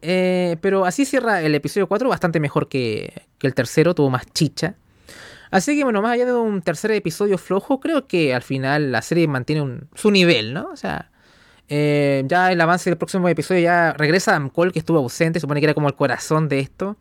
Eh, pero así cierra el episodio 4, bastante mejor que, que el tercero, tuvo más chicha. Así que bueno, más allá de un tercer episodio flojo, creo que al final la serie mantiene su nivel, ¿no? O sea, eh, ya el avance del próximo episodio ya regresa a Cole que estuvo ausente, supone que era como el corazón de esto,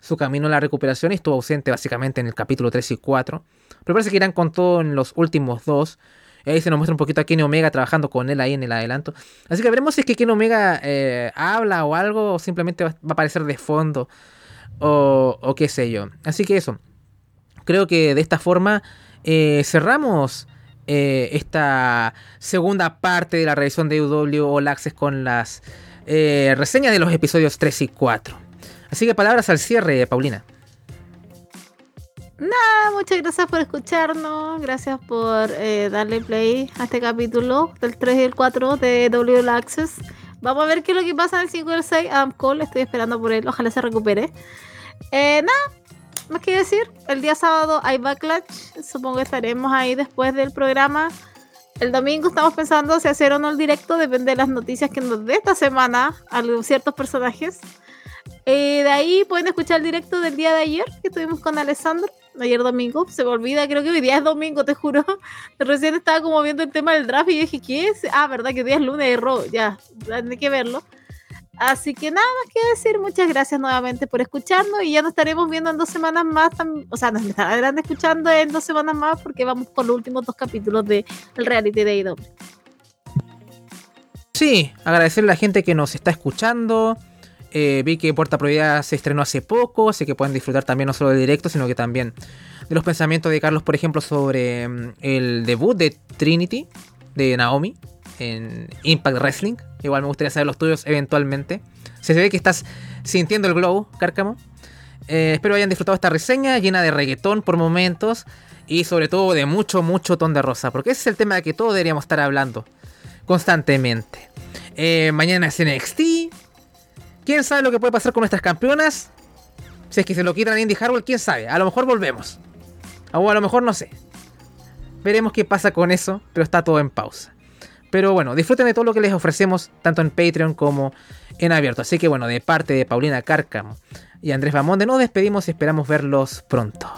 su camino a la recuperación y estuvo ausente básicamente en el capítulo 3 y 4. Pero parece que irán con todo en los últimos dos. Ahí se nos muestra un poquito a Kenny Omega trabajando con él ahí en el adelanto. Así que veremos si es que Kenny Omega eh, habla o algo o simplemente va, a aparecer de fondo o, o, qué sé yo. Así que eso. Creo que de esta forma eh, cerramos eh, esta segunda parte de la revisión de UW All Access con las eh, reseñas de los episodios 3 y 4. Así que palabras al cierre, Paulina. Nada, muchas gracias por escucharnos, gracias por eh, darle play a este capítulo del 3 y el 4 de W All Access. Vamos a ver qué es lo que pasa en el 5 y el 6. Adam Cole, estoy esperando por él, ojalá se recupere. nada, más que decir. El día sábado hay backlash. Supongo que estaremos ahí después del programa. El domingo estamos pensando si hacer o no el directo, depende de las noticias que nos dé esta semana a ciertos personajes. Eh, de ahí pueden escuchar el directo del día de ayer que estuvimos con Alessandro, ayer domingo. Se me olvida, creo que hoy día es domingo, te juro. <laughs> Recién estaba como viendo el tema del draft y dije, ¿qué es? Ah, verdad que hoy día es lunes, error, ya, hay que verlo. Así que nada más que decir, muchas gracias nuevamente por escucharnos y ya nos estaremos viendo en dos semanas más, o sea, <laughs> nos estarán escuchando en dos semanas más porque vamos con los últimos dos capítulos del de reality de IW. Sí, agradecerle a la gente que nos está escuchando. Eh, vi que Puerta Prohibida se estrenó hace poco, así que pueden disfrutar también no solo del directo, sino que también de los pensamientos de Carlos, por ejemplo, sobre mm, el debut de Trinity, de Naomi, en Impact Wrestling. Igual me gustaría saber los tuyos eventualmente. Se ve que estás sintiendo el glow, Cárcamo. Eh, espero hayan disfrutado esta reseña llena de reggaetón por momentos y sobre todo de mucho, mucho ton de rosa, porque ese es el tema de que todos deberíamos estar hablando constantemente. Eh, mañana es NXT. ¿Quién sabe lo que puede pasar con nuestras campeonas? Si es que se lo quitan a Indy Harwell, quién sabe. A lo mejor volvemos. O a lo mejor no sé. Veremos qué pasa con eso, pero está todo en pausa. Pero bueno, disfruten de todo lo que les ofrecemos, tanto en Patreon como en abierto. Así que bueno, de parte de Paulina Cárcamo y Andrés Bamonde, nos despedimos y esperamos verlos pronto.